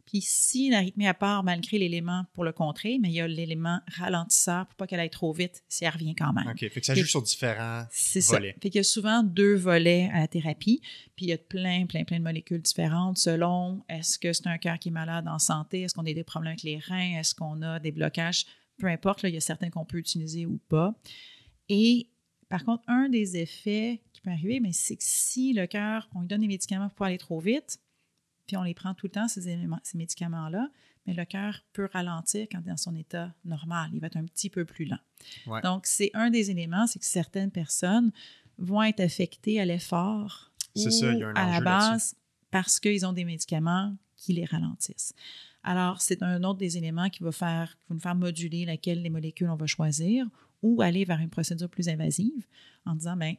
Puis si l'arythmie à part malgré l'élément pour le contrer, mais il y a l'élément ralentisseur pour pas qu'elle aille trop vite si elle revient quand même.
OK. Fait que ça joue sur différents
C'est ça.
volets.
Fait qu'il y a souvent deux volets à la thérapie, puis il y a plein, plein, plein de molécules différentes selon est-ce que c'est un cœur qui est malade en santé, est-ce qu'on a des problèmes avec les reins, est-ce qu'on a des blocages, peu importe, là, il y a certains qu'on peut utiliser ou pas. Et par contre, un des effets qui peut arriver, mais c'est que si le cœur, on lui donne des médicaments pour aller trop vite, puis on les prend tout le temps, ces, éléments- ces médicaments-là, mais le cœur peut ralentir quand il est dans son état normal. Il va être un petit peu plus lent.
Ouais.
Donc, c'est un des éléments, c'est que certaines personnes vont être affectées à l'effort ou
ça, il y a un
à la base parce qu'ils ont des médicaments qui les ralentissent. Alors, c'est un autre des éléments qui va faire, qui va nous faire moduler laquelle des molécules on va choisir ou aller vers une procédure plus invasive en disant, ben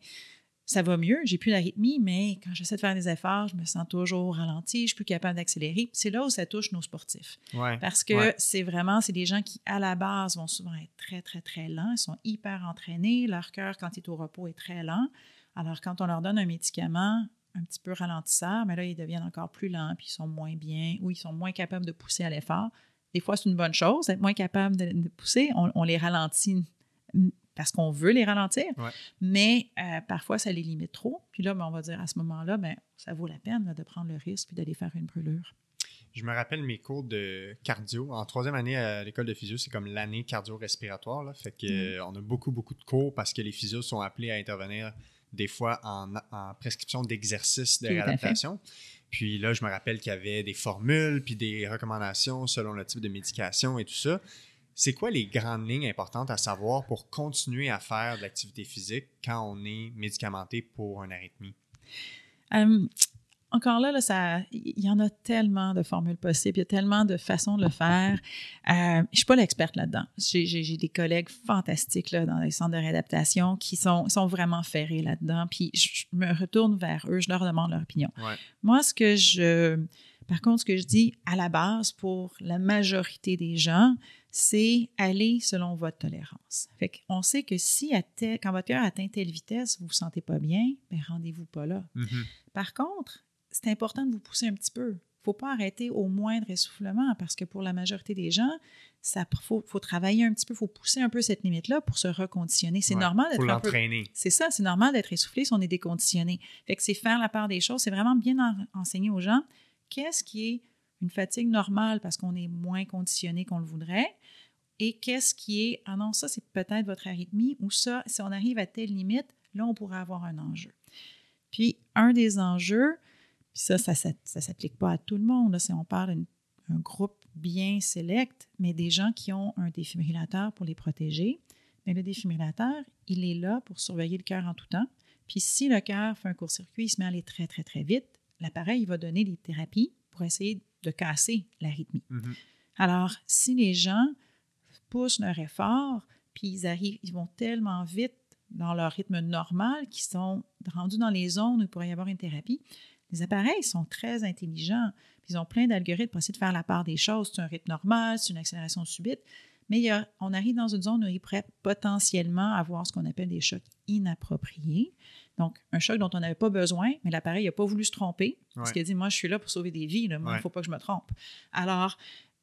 ça va mieux, j'ai plus d'arythmie, mais quand j'essaie de faire des efforts, je me sens toujours ralenti, je suis plus capable d'accélérer. C'est là où ça touche nos sportifs.
Ouais.
Parce que
Ouais.
c'est vraiment, c'est des gens qui, à la base, vont souvent être très, très, très lents. Ils sont hyper entraînés. Leur cœur, quand il est au repos, est très lent. Alors, quand on leur donne un médicament un petit peu ralentisseur, mais là, ils deviennent encore plus lents, puis ils sont moins bien, ou ils sont moins capables de pousser à l'effort. Des fois, c'est une bonne chose, être moins capable de, de pousser. On, on les ralentit parce qu'on veut les ralentir,
Ouais.
mais euh, parfois, ça les limite trop. Puis là, ben, on va dire à ce moment-là, ben, ça vaut la peine là, de prendre le risque puis d'aller faire une brûlure.
Je me rappelle mes cours de cardio. En troisième année à l'école de physio, c'est comme l'année cardio-respiratoire. là. Fait que,
Mm.
on a beaucoup, beaucoup de cours parce que les physios sont appelés à intervenir des fois en, en prescription d'exercices de réadaptation. Puis là, je me rappelle qu'il y avait des formules puis des recommandations selon le type de médication et tout ça. C'est quoi les grandes lignes importantes à savoir pour continuer à faire de l'activité physique quand on est médicamenté pour une arythmie?
Encore là, il y en a tellement de formules possibles, il y a tellement de façons de le faire. Euh, je suis pas l'experte là-dedans. J'ai, des collègues fantastiques là, dans les centres de réadaptation qui sont, sont vraiment ferrés là-dedans. Puis je, je me retourne vers eux, je leur demande leur opinion.
Ouais.
Moi, ce que je, par contre, ce que je dis à la base pour la majorité des gens, c'est aller selon votre tolérance. Fait qu'on sait que si à tel- quand votre cœur atteint telle vitesse, vous vous sentez pas bien, ben rendez-vous pas là.
Mhm.
Par contre, c'est important de vous pousser un petit peu. Il ne faut pas arrêter au moindre essoufflement parce que pour la majorité des gens, il faut, faut travailler un petit peu, il faut pousser un peu cette limite-là pour se reconditionner. C'est
Ouais.
normal d'être un peu...
l'entraîner.
C'est ça, c'est normal d'être essoufflé si on est déconditionné. Fait que c'est faire la part des choses, c'est vraiment bien en- enseigner aux gens qu'est-ce qui est une fatigue normale parce qu'on est moins conditionné qu'on le voudrait et qu'est-ce qui est, ah non, ça c'est peut-être votre arythmie ou ça, si on arrive à telle limite, là on pourrait avoir un enjeu. Puis un des enjeux, puis ça, ça ne s'applique pas à tout le monde, là, si on parle d'un groupe bien sélect, mais des gens qui ont un défibrillateur pour les protéger. Mais le défibrillateur, il est là pour surveiller le cœur en tout temps. Puis si le cœur fait un court-circuit, il se met à aller très, très, très vite, l'appareil il va donner des thérapies pour essayer de casser l'arythmie.
Mhm.
Alors, si les gens poussent leur effort, puis ils arrivent, ils vont tellement vite dans leur rythme normal qu'ils sont rendus dans les zones où il pourrait y avoir une thérapie, les appareils sont très intelligents, ils ont plein d'algorithmes pour essayer de faire la part des choses. C'est un rythme normal, c'est une accélération subite. Mais il y a, on arrive dans une zone où il pourrait potentiellement avoir ce qu'on appelle des chocs inappropriés. Donc, un choc dont on n'avait pas besoin, mais l'appareil n'a pas voulu se tromper parce
Ouais.
qu'il a dit Moi, je suis là pour sauver des vies, il ne
Ouais.
faut pas que je me trompe. Alors,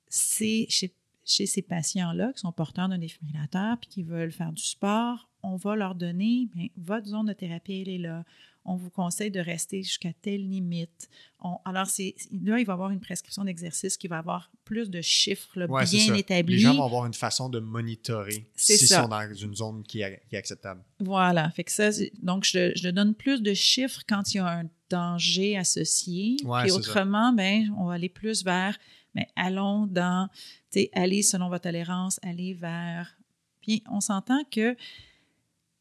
c'est chez, ces patients-là qui sont porteurs d'un défibrillateur puis qui veulent faire du sport, on va leur donner bien, votre zone de thérapie, elle est là. On vous conseille de rester jusqu'à telle limite. On- alors, c'est, là, il va y avoir une prescription d'exercice qui va avoir plus de chiffres là,
Ouais, c'est
bien établis.
Les gens vont avoir une façon de monitorer s'ils sont dans une zone qui est, qui est acceptable.
Voilà. Fait que ça, c'est- donc, je, je donne plus de chiffres quand il y a un danger associé.
Ouais,
Puis autrement, ben, on va aller plus vers, ben, allons dans, sais, allez selon votre tolérance, allez vers. Puis on s'entend que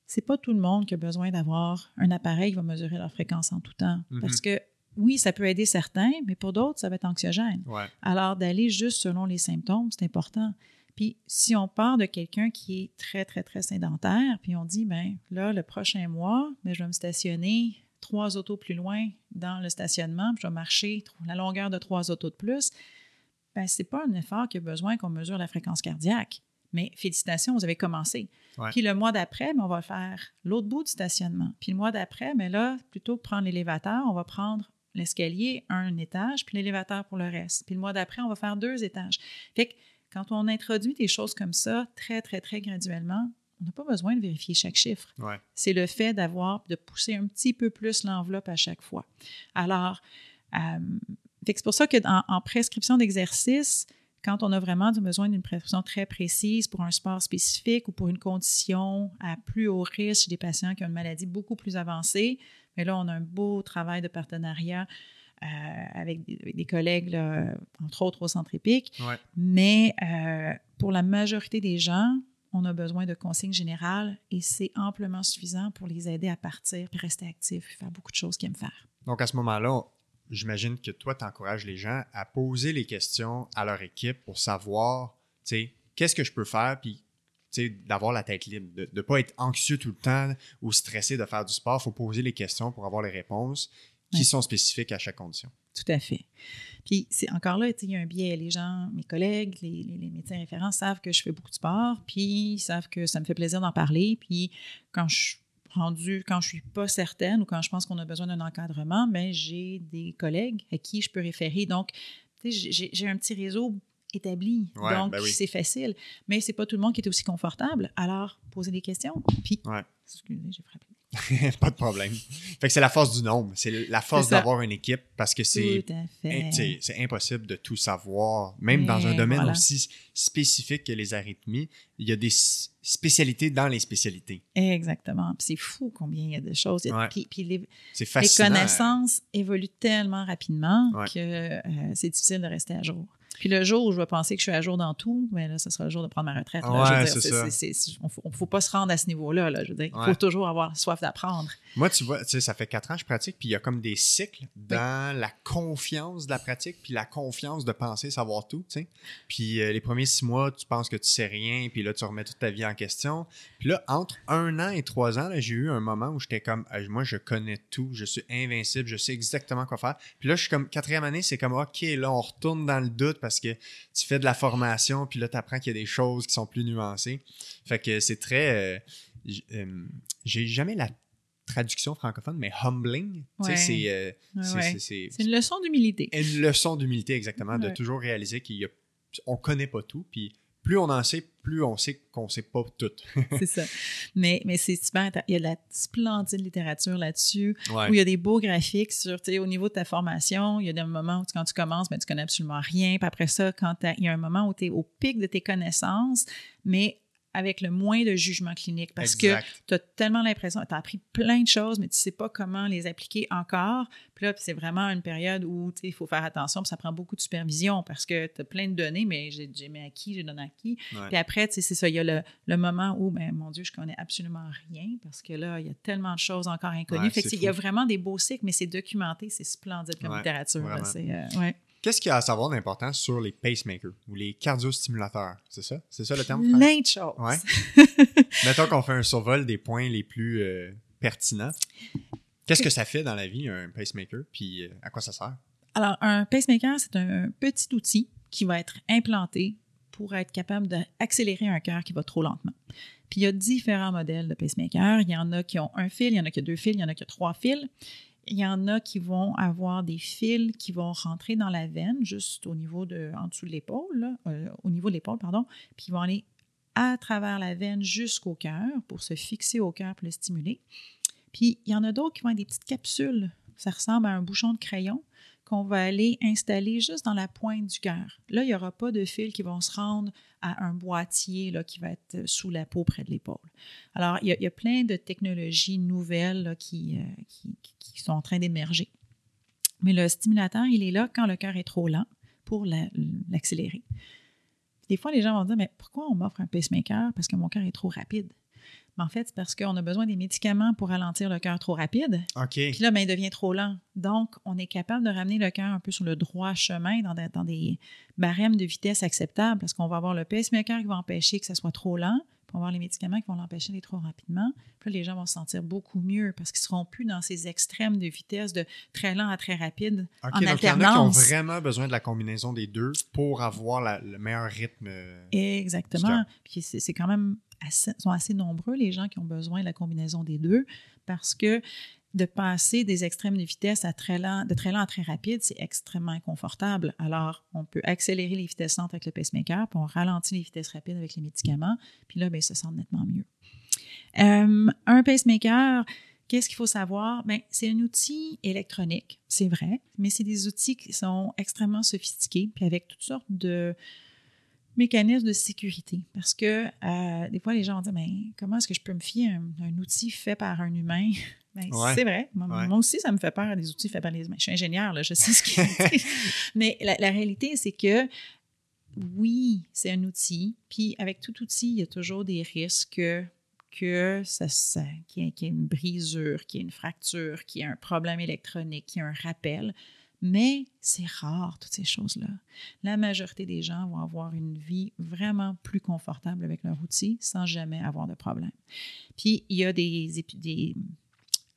c'est pas tout le monde qui a besoin d'avoir un appareil qui va mesurer leur fréquence en tout temps.
Mhm.
Parce que oui, ça peut aider certains, mais pour d'autres, ça va être anxiogène.
Ouais.
Alors, d'aller juste selon les symptômes, c'est important. Puis, si on part de quelqu'un qui est très, très, très sédentaire, puis on dit, ben là, le prochain mois, ben, je vais me stationner trois autos plus loin dans le stationnement, puis je vais marcher la longueur de trois autos de plus, ben c'est pas un effort qui a besoin qu'on mesure la fréquence cardiaque. Mais félicitations, vous avez commencé.
Ouais.
Puis le mois d'après, ben, on va faire l'autre bout du stationnement. Puis le mois d'après, mais là, plutôt que prendre l'élévateur, on va prendre l'escalier, un étage, puis l'élévateur pour le reste. Puis le mois d'après, on va faire deux étages. Fait que quand on introduit des choses comme ça, très, très, très graduellement, on n'a pas besoin de vérifier chaque chiffre.
Ouais.
C'est le fait d'avoir, de pousser un petit peu plus l'enveloppe à chaque fois. Alors, euh, c'est pour ça qu'en en prescription d'exercice, quand on a vraiment besoin d'une prescription très précise pour un sport spécifique ou pour une condition à plus haut risque chez des patients qui ont une maladie beaucoup plus avancée, mais là, on a un beau travail de partenariat euh, avec, des, collègues, là, entre autres au Centre épique.
Ouais.
Mais euh, pour la majorité des gens, on a besoin de consignes générales et c'est amplement suffisant pour les aider à partir puis rester actifs puis faire beaucoup de choses qu'ils aiment faire.
Donc, à ce moment-là, j'imagine que toi, tu encourages les gens à poser les questions à leur équipe pour savoir, tu sais, qu'est-ce que je peux faire, puis tu sais, d'avoir la tête libre, de ne pas être anxieux tout le temps ou stressé de faire du sport. Il faut poser les questions pour avoir les réponses qui sont spécifiques à chaque condition.
Tout à fait. Puis c'est encore là, tu sais, il y a un biais. Les gens, mes collègues, les, les- les médecins référents savent que je fais beaucoup de sport, puis ils savent que ça me fait plaisir d'en parler. Puis quand je suis rendue, quand je suis pas certaine ou quand je pense qu'on a besoin d'un encadrement, mais j'ai des collègues à qui je peux référer. Donc, tu sais, j'ai- j'ai un petit réseau établi.
Ouais,
donc,
ben oui.
c'est facile. Mais c'est pas tout le monde qui est aussi confortable. Alors, posez des questions. Puis,
Ouais.
excusez, j'ai frappé.
pas de problème. Fait que c'est la force du nombre. C'est la force d'avoir une équipe parce que c'est impossible de tout savoir. Même dans un domaine
voilà.
aussi spécifique que les arythmies, il y a des spécialités dans les spécialités.
Exactement. Puis c'est fou combien il y a de choses.
Ouais.
Puis, puis les, connaissances évoluent tellement rapidement
Ouais.
que euh, c'est difficile de rester à jour. Puis le jour où je vais penser que je suis à jour dans tout, ben là, ce sera le jour de prendre ma retraite. là.
Ouais,
Je veux dire,
c'est
c'est-
ça.
c'est- c'est- on ne faut pas se rendre à ce niveau-là. Là, je veux dire, il
Ouais.
faut toujours avoir soif d'apprendre.
Moi, tu vois, tu sais, ça fait quatre ans que je pratique, puis il y a comme des cycles dans la confiance de la pratique, puis la confiance de penser savoir tout, tu sais. Puis euh, les premiers six mois, tu penses que tu sais rien, puis là, tu remets toute ta vie en question. Puis là, entre un an et trois ans, là, j'ai eu un moment où j'étais comme, moi, je connais tout, je suis invincible, je sais exactement quoi faire. Puis là, je suis comme, quatrième année, c'est comme, OK, là, on retourne dans le doute parce que tu fais de la formation, puis là, tu apprends qu'il y a des choses qui sont plus nuancées. Fait que c'est très... euh, euh, j'ai jamais la traduction francophone, mais humbling,
Ouais.
c'est, euh,
Ouais, une leçon d'humilité.
une leçon d'humilité, exactement, de toujours réaliser qu'on ne connaît pas tout, puis plus on en sait, plus on sait qu'on ne sait pas tout.
c'est ça. Mais, mais c'est super. Il y a de la splendide littérature là-dessus.
Ouais.
où il y a des beaux graphiques sur, tu sais, au niveau de ta formation, il y a des moments où tu- quand tu commences, ben, tu connais absolument rien. Puis après ça, quand il y a un moment où tu es au pic de tes connaissances, mais avec le moins de jugement clinique. Parce
Exact.
que tu as tellement l'impression, tu as appris plein de choses, mais tu sais pas comment les appliquer encore. Puis là, c'est vraiment une période où il faut faire attention, puis ça prend beaucoup de supervision parce que tu as plein de données, mais j'ai mis à qui, j'ai donné à qui.
Ouais.
Puis après, c'est ça, il y a le, le moment où, ben, mon Dieu, je connais absolument rien parce que là, il y a tellement de choses encore inconnues.
Ouais,
fait il y a vraiment des beaux cycles, mais c'est documenté, c'est splendide comme
Ouais,
littérature. là. euh.
Qu'est-ce qu'il y a à savoir d'important sur les pacemakers ou les cardiostimulateurs? C'est ça? C'est ça le terme?
Plein de choses.
Ouais. Mettons qu'on fait un survol des points les plus euh, pertinents. Qu'est-ce que ça fait dans la vie, un pacemaker, puis euh, à quoi ça sert?
Alors, un pacemaker, c'est un petit outil qui va être implanté pour être capable d'accélérer un cœur qui va trop lentement. Puis il y a différents modèles de pacemaker. Il y en a qui ont un fil, il y en a qui ont deux fils, il y en a qui ont trois fils. Il y en a qui vont avoir des fils qui vont rentrer dans la veine, juste au niveau de, en dessous de l'épaule, euh, au niveau de l'épaule, pardon, puis ils vont aller à travers la veine jusqu'au cœur pour se fixer au cœur pour le stimuler. Puis il y en a d'autres qui vont être des petites capsules. Ça ressemble à un bouchon de crayon qu'on va aller installer juste dans la pointe du cœur. Là, il n'y aura pas de fils qui vont se rendre à un boîtier là, qui va être sous la peau près de l'épaule. Alors, il y, a, plein de technologies nouvelles qui, euh, qui, sont en train d'émerger. Mais le stimulateur, il est là quand le cœur est trop lent pour l'accélérer. Des fois, les gens vont dire, mais pourquoi on m'offre un pacemaker? Parce que mon cœur est trop rapide en fait, c'est parce qu'on a besoin des médicaments pour ralentir le cœur trop rapide.
OK.
Puis là, ben, il devient trop lent. Donc, on est capable de ramener le cœur un peu sur le droit chemin, dans, dans des barèmes de vitesse acceptables, parce qu'on va avoir le pacemaker qui va empêcher que ça soit trop lent, puis on va avoir les médicaments qui vont l'empêcher d'être trop rapidement. Puis là, les gens vont se sentir beaucoup mieux parce qu'ils ne seront plus dans ces extrêmes de vitesse de très lent à très rapide
en
donc
alternance. Il y en a qui ont vraiment besoin de la combinaison des deux pour avoir le meilleur rythme.
Exactement. Puis c'est quand même sont assez nombreux, les gens qui ont besoin de la combinaison des deux, parce que de passer des extrêmes de vitesse à très lent, de très lent à très rapide, c'est extrêmement inconfortable. Alors, on peut accélérer les vitesses lentes avec le pacemaker, puis on ralentit les vitesses rapides avec les médicaments, puis là, bien, ça sent nettement mieux. Euh, un pacemaker, qu'est-ce qu'il faut savoir? Bien, c'est un outil électronique, c'est vrai, mais c'est des outils qui sont extrêmement sophistiqués, puis avec toutes sortes de, mécanisme de sécurité. Parce que euh, des fois, les gens dire Mais comment est-ce que je peux me fier à un, outil fait par un humain? Ben, C'est vrai. Moi, aussi, ça me fait peur des outils faits par les humains. Je suis ingénieur, là, je sais ce qu'il Mais la, réalité, c'est que oui, c'est un outil. Puis avec tout outil, il y a toujours des risques que ça, ça qu'il y, ait une brisure, qu'il y ait une fracture, qu'il y ait un problème électronique, qu'il y ait un rappel. Mais c'est rare, toutes ces choses-là. La majorité des gens vont avoir une vie vraiment plus confortable avec leur outil sans jamais avoir de problème. Puis, il y a des,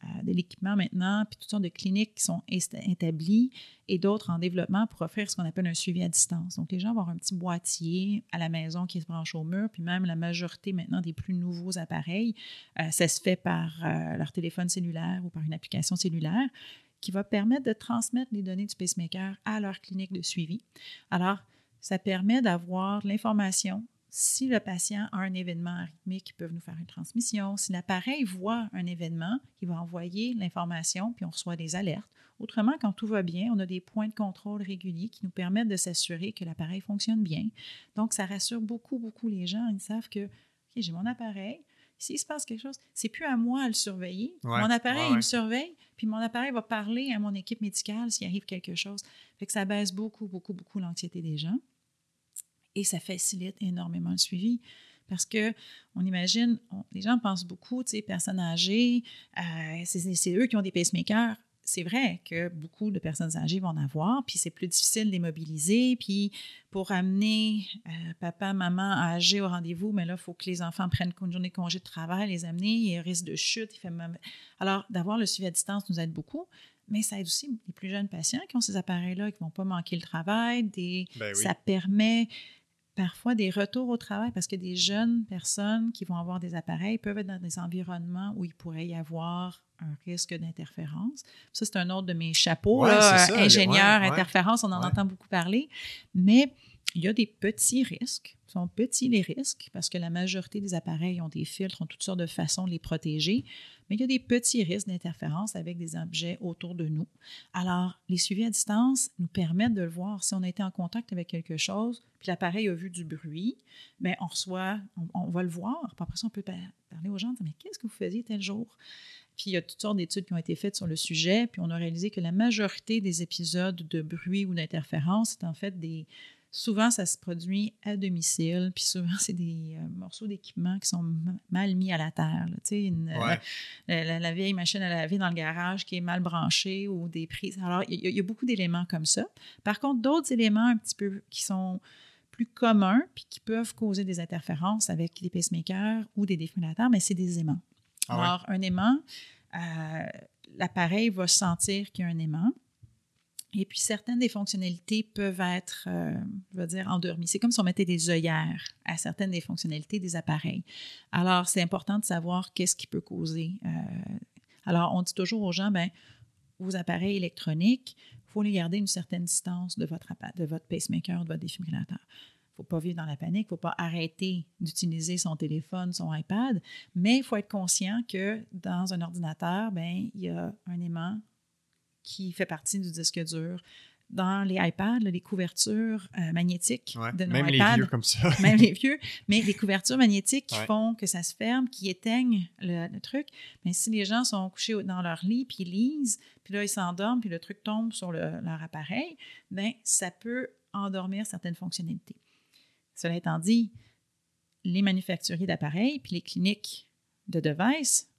euh, de l'équipement maintenant, puis toutes sortes de cliniques qui sont établies et d'autres en développement pour offrir ce qu'on appelle un suivi à distance. Donc, les gens vont avoir un petit boîtier à la maison qui se branche au mur, puis même la majorité maintenant des plus nouveaux appareils, euh, ça se fait par euh, leur téléphone cellulaire ou par une application cellulaire qui va permettre de transmettre les données du pacemaker à leur clinique de suivi. Alors, ça permet d'avoir l'information. Si le patient a un événement arythmique, ils peuvent nous faire une transmission. Si l'appareil voit un événement, il va envoyer l'information, puis on reçoit des alertes. Autrement, quand tout va bien, on a des points de contrôle réguliers qui nous permettent de s'assurer que l'appareil fonctionne bien. Donc, ça rassure beaucoup, beaucoup les gens. Ils savent que j'ai mon appareil, s'il se passe quelque chose, c'est plus à moi à le surveiller. mon appareil, il me surveille, puis mon appareil va parler à mon équipe médicale s'il arrive quelque chose. Fait que ça baisse beaucoup, beaucoup, beaucoup l'anxiété des gens et ça facilite énormément le suivi. Parce que on imagine, les gens pensent beaucoup, tu sais, personnes âgées, euh, c'est eux qui ont des pacemakers c'est vrai que beaucoup de personnes âgées vont en avoir, puis c'est plus difficile de les mobiliser. Puis pour amener euh, papa, maman âgés au rendez-vous, mais là, il faut que les enfants prennent une journée de congé de travail, les amener, il y a risque de chute. Il fait Alors, d'avoir le suivi à distance nous aide beaucoup, mais ça aide aussi les plus jeunes patients qui ont ces appareils-là et qui ne vont pas manquer le travail. Des... Ben ça permet parfois des retours au travail parce que des jeunes personnes qui vont avoir des appareils peuvent être dans des environnements où il pourrait y avoir un risque d'interférence. Ça, c'est un autre de mes chapeaux, ingénieur, interférence, on en entend beaucoup parler. Mais il y a des petits risques. Ils sont petits les risques parce que la majorité des appareils ont des filtres, ont toutes sortes de façons de les protéger. Mais il y a des petits risques d'interférence avec des objets autour de nous. Alors, les suivis à distance nous permettent de le voir. Si on a été en contact avec quelque chose, puis l'appareil a vu du bruit, bien, on reçoit, on, va le voir. Puis après ça, on peut parler aux gens, dire, mais qu'est-ce que vous faisiez tel jour? Puis il y a toutes sortes d'études qui ont été faites sur le sujet, puis on a réalisé que la majorité des épisodes de bruit ou d'interférence, c'est en fait des, Souvent, ça se produit à domicile, puis souvent, c'est des euh, morceaux d'équipement qui sont mal mis à la terre. Euh, la, vieille machine à laver dans le garage qui est mal branchée ou des prises. Alors, il y, a beaucoup d'éléments comme ça. Par contre, d'autres éléments un petit peu qui sont plus communs, puis qui peuvent causer des interférences avec des pacemakers ou des défibrillateurs, mais c'est des aimants. Ah Alors, un aimant, euh, l'appareil va sentir qu'il y a un aimant Et puis, certaines des fonctionnalités peuvent être, euh, je veux dire, endormies. C'est comme si on mettait des œillères à certaines des fonctionnalités des appareils. Alors, c'est important de savoir qu'est-ce qui peut causer. Euh, alors, on dit toujours aux gens, ben, vos appareils électroniques, il faut les garder une certaine distance de votre, de votre pacemaker, de votre défibrillateur. Il ne faut pas vivre dans la panique, il ne faut pas arrêter d'utiliser son téléphone, son iPad, mais il faut être conscient que dans un ordinateur, ben, il y a un aimant qui fait partie du disque dur. Dans les iPads, les couvertures euh, magnétiques de nos
même
iPads,
les vieux comme ça.
même les vieux, mais les couvertures magnétiques qui font que ça se ferme, qui éteignent le, truc. Mais si les gens sont couchés dans leur lit, puis ils lisent, puis là, ils s'endorment, puis le truc tombe sur leur appareil, bien, ça peut endormir certaines fonctionnalités. Cela étant dit, les manufacturiers d'appareils, puis les cliniques de devices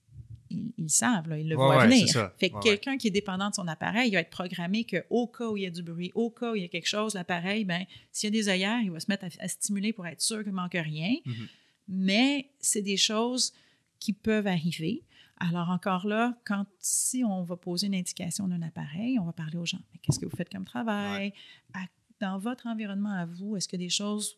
ils, savent, ils le voient venir. Fait que quelqu'un qui est dépendant de son appareil, il va être programmé qu'au cas où il y a du bruit, au cas où il y a quelque chose, l'appareil, ben, s'il y a des œillères, il va se mettre à, stimuler pour être sûr qu'il ne manque rien. Mm-hmm. Mais c'est des choses qui peuvent arriver. Alors encore là, quand si on va poser une indication d'un appareil, on va parler aux gens. Qu'est-ce que vous faites comme travail? dans votre environnement à vous, est-ce a des choses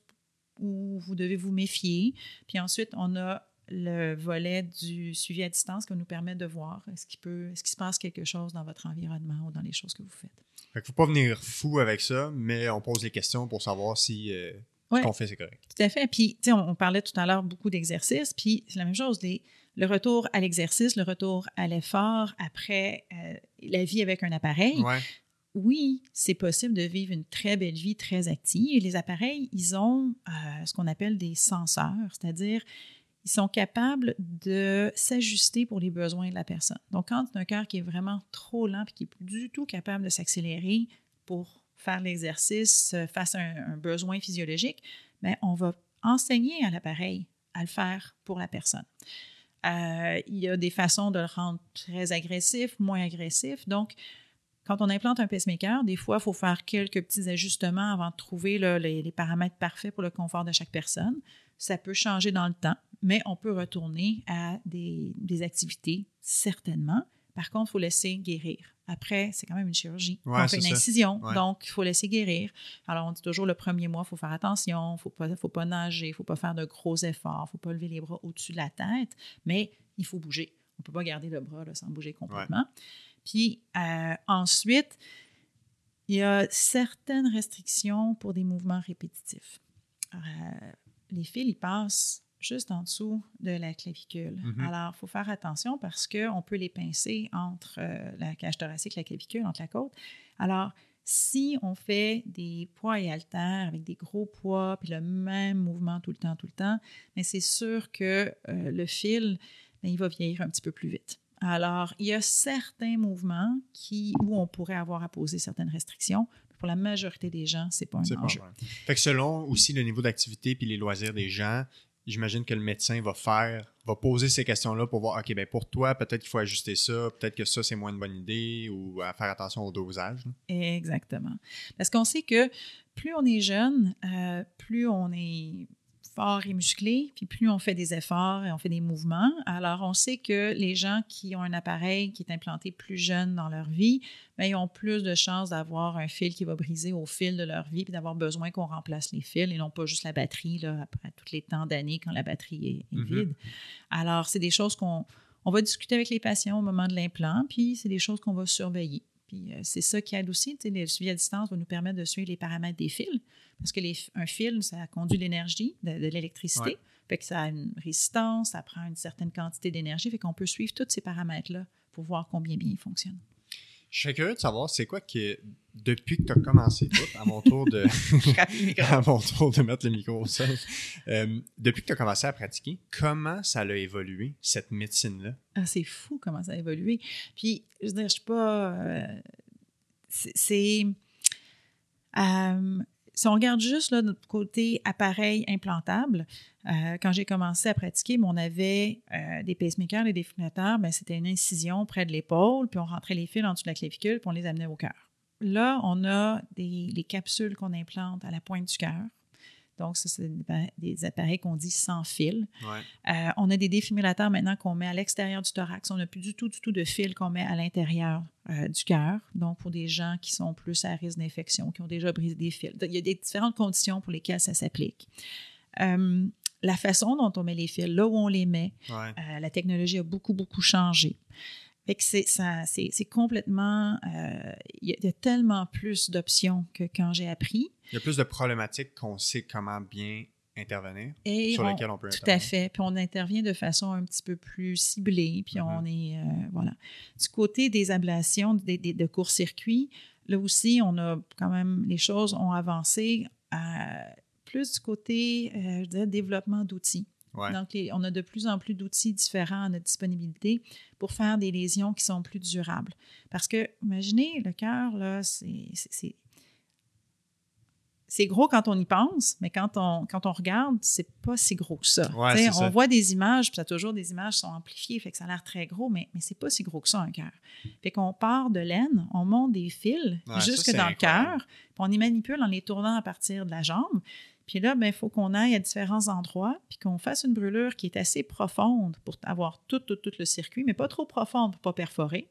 où vous devez vous méfier? Puis ensuite, on a le volet du suivi à distance qui nous permet de voir est-ce qu'il peut, est-ce qu'il se passe quelque chose dans votre environnement ou dans les choses que vous faites?
Fait ne faut pas venir fou avec ça, mais on pose les questions pour savoir si euh, ce qu'on fait c'est correct.
Tout à fait. Puis, tu sais, on, parlait tout à l'heure beaucoup d'exercices, puis c'est la même chose. le retour à l'exercice, le retour à l'effort après euh, la vie avec un appareil. Oui, c'est possible de vivre une très belle vie très active. Les appareils, ils ont euh, ce qu'on appelle des senseurs, c'est-à-dire ils sont capables de s'ajuster pour les besoins de la personne. Donc, quand un cœur qui est vraiment trop lent et qui n'est plus du tout capable de s'accélérer pour faire l'exercice euh, face à un, besoin physiologique, bien, on va enseigner à l'appareil à le faire pour la personne. Euh, il y a des façons de le rendre très agressif, moins agressif. Donc, quand on implante un pacemaker, des fois, il faut faire quelques petits ajustements avant de trouver les, paramètres parfaits pour le confort de chaque personne. Ça peut changer dans le temps mais on peut retourner à des, activités, certainement. Par contre, il faut laisser guérir. Après, c'est quand même une chirurgie. on fait une incision, donc il faut laisser guérir. Alors, on dit toujours le premier mois, il faut faire attention, il ne faut pas, faut pas nager, il ne faut pas faire de gros efforts, il ne faut pas lever les bras au-dessus de la tête, mais il faut bouger. On ne peut pas garder le bras sans bouger complètement. Puis euh, ensuite, il y a certaines restrictions pour des mouvements répétitifs. Euh, les fils, ils passent juste en dessous de la clavicule. Mm-hmm. Alors, il faut faire attention parce qu'on peut les pincer entre euh, la cage thoracique et la clavicule, entre la côte. Alors, si on fait des poids et haltères avec des gros poids, puis le même mouvement tout le temps, tout le temps, mais c'est sûr que euh, le fil, ben, il va vieillir un petit peu plus vite. Alors, il y a certains mouvements qui, où on pourrait avoir à poser certaines restrictions. Pour la majorité des gens, c'est pas un enjeu.
fait que selon aussi le niveau d'activité puis les loisirs des gens, j'imagine que le médecin va faire, va poser ces questions-là pour voir, OK, ben pour toi, peut-être qu'il faut ajuster ça, peut-être que ça, c'est moins une bonne idée ou faire attention au dosage.
Exactement. Parce qu'on sait que plus on est jeune, euh, plus on est fort et musclé, puis plus on fait des efforts et on fait des mouvements. Alors, on sait que les gens qui ont un appareil qui est implanté plus jeune dans leur vie, bien, ils ont plus de chances d'avoir un fil qui va briser au fil de leur vie, puis d'avoir besoin qu'on remplace les fils et non pas juste la batterie là, après tous les temps d'années quand la batterie est, mm-hmm. vide. Alors, c'est des choses qu'on on va discuter avec les patients au moment de l'implant, puis c'est des choses qu'on va surveiller. Puis euh, c'est ça qui aide aussi. Le suivi à distance va nous permettre de suivre les paramètres des fils, parce que un fil, ça conduit l'énergie, de, l'électricité. Fait que ça a une résistance, ça prend une certaine quantité d'énergie. Fait qu'on peut suivre tous ces paramètres-là pour voir combien bien ils fonctionnent.
Je serais curieux de savoir, c'est quoi que, depuis que tu as commencé tout, à mon tour de, à mon tour de mettre le micro au sol, euh, depuis que tu as commencé à pratiquer, comment ça a évolué, cette médecine-là?
Ah, c'est fou comment ça a évolué. Puis, je veux dire, je suis pas. Euh, c'est. Euh, si on regarde juste notre côté appareil implantable, euh, quand j'ai commencé à pratiquer, on avait euh, des pacemakers, des défibrillateurs, ben, c'était une incision près de l'épaule, puis on rentrait les fils en dessous de la clavicule, puis on les amenait au cœur. Là, on a les capsules qu'on implante à la pointe du cœur. Donc, ça, c'est des appareils qu'on dit sans fil.
Ouais.
Euh, on a des défibrillateurs maintenant qu'on met à l'extérieur du thorax. On n'a plus du tout, du tout de fil qu'on met à l'intérieur euh, du cœur. Donc, pour des gens qui sont plus à risque d'infection, qui ont déjà brisé des fils. Il y a des différentes conditions pour lesquelles ça s'applique. Euh, la façon dont on met les fils, là où on les met,
Ouais.
la technologie a beaucoup, beaucoup changé. Fait que c'est, ça, c'est, c'est complètement. euh, il y a tellement plus d'options que quand j'ai appris.
Il y a plus de problématiques qu'on sait comment bien intervenir,
Et
sur
on-
lesquelles on peut
Tout à
intervenir.
fait. Puis on intervient de façon un petit peu plus ciblée. Puis
Mhm.
on est. euh, voilà. Du côté des ablations des, des- de court-circuit, là aussi, on a quand même. Les choses ont avancé à plus du côté, euh, je dirais, développement d'outils.
Ouais.
Donc, les- on a de plus en plus d'outils différents à notre disponibilité pour faire des lésions qui sont plus durables. Parce que, imaginez, le cœur, là, c'est. C'est- gros quand on y pense, mais quand on, quand on regarde, c'est pas si gros que ça.
Ouais,
on
ça.
voit des images, puis ça toujours des images qui sont amplifiées, fait que ça a l'air très gros, mais, mais c'est pas si gros que ça, un cœur. Fait qu'on part de l'aine, on monte des fils
Ouais,
jusque dans le cœur, puis on y manipule en les tournant à partir de la jambe. Puis là, il faut qu'on aille à différents endroits, puis qu'on fasse une brûlure qui est assez profonde pour avoir tout, tout, tout le circuit, mais pas trop profonde pour ne pas perforer.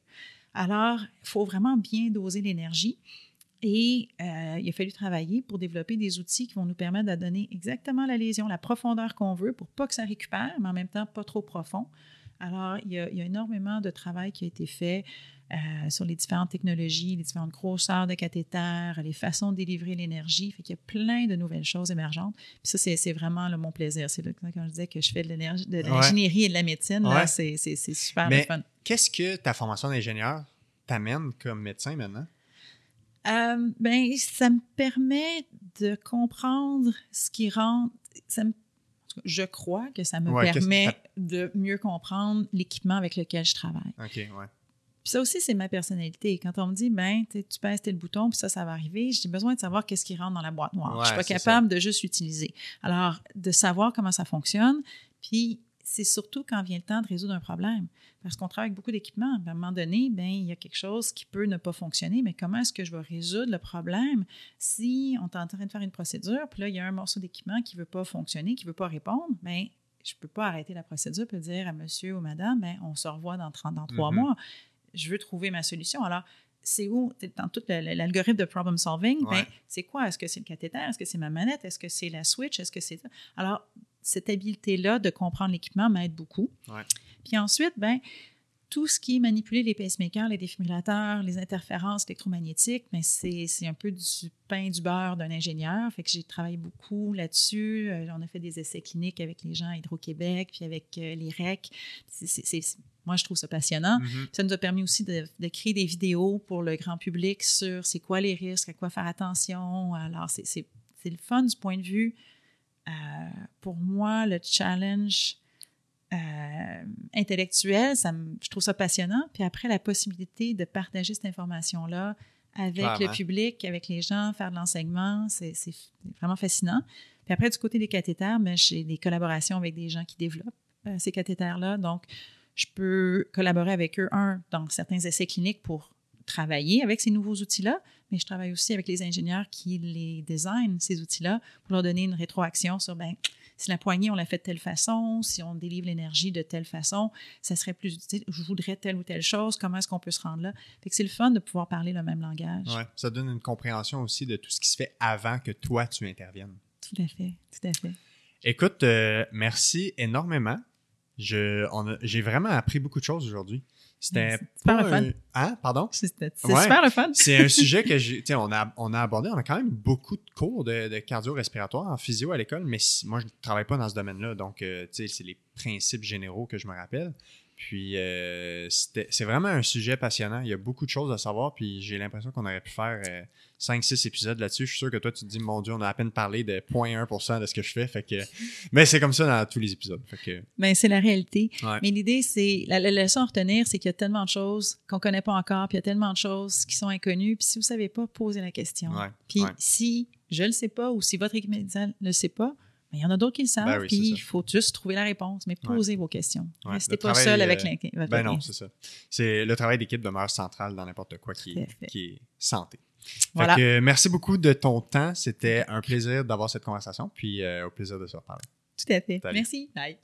Alors, il faut vraiment bien doser l'énergie. Et euh, il a fallu travailler pour développer des outils qui vont nous permettre de donner exactement la lésion, la profondeur qu'on veut pour pas que ça récupère, mais en même temps pas trop profond. Alors, il y a, il y a énormément de travail qui a été fait euh, sur les différentes technologies, les différentes grosseurs de cathéters, les façons de délivrer l'énergie. Fait qu'il y a plein de nouvelles choses émergentes. Puis ça, c'est vraiment là, mon plaisir. C'est là quand je disais que je fais de
Ouais.
l'ingénierie et de la médecine,
Ouais.
c'est super
Mais-
le fun.
Qu'est-ce que ta formation d'ingénieur t'amène comme médecin maintenant?
Euh, ben, ça me permet de comprendre ce qui. Ça me- cas, je crois que ça me
Ouais,
permet de mieux comprendre l'équipement avec lequel je travaille.
OK, ouais.
Puis ça aussi, c'est ma personnalité. Quand on me dit, ben, tu pèses tel bouton, puis ça, ça va arriver, j'ai besoin de savoir qu'est-ce qui rentre dans la boîte noire. je
Ouais,
suis pas capable de juste l'utiliser. Alors, de savoir comment ça fonctionne, puis c'est surtout quand vient le temps de résoudre un problème. Parce qu'on travaille avec beaucoup d'équipements. À un moment donné, ben, il y a quelque chose qui peut ne pas fonctionner, mais comment est-ce que je vais résoudre le problème si on est en train de faire une procédure, puis là, il y a un morceau d'équipement qui ne veut pas fonctionner, qui ne veut pas répondre, bien, je ne peux pas arrêter la procédure et dire à monsieur ou madame, ben, on se revoit dans, 30 dans trois
Mhm.
mois. Je veux trouver ma solution. Alors, c'est où, dans tout l'algorithme de problem solving, ben,
Ouais.
c'est quoi? Est-ce que c'est le cathéter? Est-ce que c'est ma manette? Est-ce que c'est la switch? Est-ce que c'est ça? Alors, cette habileté-là de comprendre l'équipement m'aide beaucoup.
Ouais.
Puis ensuite, ben, tout ce qui est manipuler les pacemakers, les défibrillateurs, les interférences électromagnétiques, ben, c'est un peu du pain du beurre d'un ingénieur. Fait que j'ai travaillé beaucoup là-dessus. Euh, on a fait des essais cliniques avec les gens à Hydro-Québec, puis avec euh, les REC. C'est- moi, je trouve ça passionnant.
Mhm.
Ça nous a permis aussi de, de créer des vidéos pour le grand public sur c'est quoi les risques, à quoi faire attention. Alors, c'est le fun du point de vue. Euh, pour moi, le challenge euh, intellectuel, ça me- je trouve ça passionnant. Puis après, la possibilité de partager cette information-là avec
Clairement.
le public, avec les gens, faire de l'enseignement, c'est c'est vraiment fascinant. Puis après, du côté des cathéters, ben, j'ai des collaborations avec des gens qui développent euh, ces cathéters-là. Donc, je peux collaborer avec eux, un, dans certains essais cliniques pour travailler avec ces nouveaux outils-là, mais je travaille aussi avec les ingénieurs qui les designent, ces outils-là, pour leur donner une rétroaction sur, ben, si la poignée, on l'a fait de telle façon, si on délivre l'énergie de telle façon, ça serait plus utile. Je voudrais telle ou telle chose, comment est-ce qu'on peut se rendre là? Fait que c'est le fun de pouvoir parler le même langage.
Ouais. Ça donne une compréhension aussi de tout ce qui se fait avant que toi, tu interviennes.
Tout à fait, tout à fait.
Écoute, euh, merci énormément. J'ai vraiment appris beaucoup de choses aujourd'hui. C'était
C'est super le fun.
un- Hein? Pardon? Ouais.
super le fun.
C'est un sujet que j'ai, on a, on a abordé. On a quand même beaucoup de cours de, de cardio-respiratoire en physio à l'école, mais moi, je ne travaille pas dans ce domaine-là. Donc, euh, c'est les principes généraux que je me rappelle. Puis, euh, c'était- c'est vraiment un sujet passionnant. Il y a beaucoup de choses à savoir. Puis, j'ai l'impression qu'on aurait pu faire 5-6 épisodes là-dessus. Je suis sûr que toi, tu te dis, mon Dieu, on a à peine parlé de 0.1% de ce que je fais. Fait que, mais c'est comme ça dans tous les épisodes. Fait que,
Ben, c'est la réalité.
ouais.
Mais l'idée, c'est la, la leçon à retenir, c'est qu'il y a tellement de choses qu'on connaît pas encore, puis il y a tellement de choses qui sont inconnues. Puis si vous savez pas, posez la question.
Ouais,
Puis
ouais.
si je le sais pas ou si votre équipe médicale ne le sait pas, Mais il y en a d'autres qui le savent,
Ben oui,
puis il faut juste trouver la réponse, mais posez vos questions.
Ouais,
Restez
le
pas
travail,
seul avec
euh,
l'inqui- votre
Ben non, c'est ça. C'est le travail d'équipe demeure central dans n'importe quoi qui est,
fait.
qui est santé. Fait
Voilà.
que, euh, merci beaucoup de ton temps. C'était un plaisir d'avoir cette conversation, puis euh, au plaisir de se reparler.
Tout à fait.
Salut.
Merci. Bye.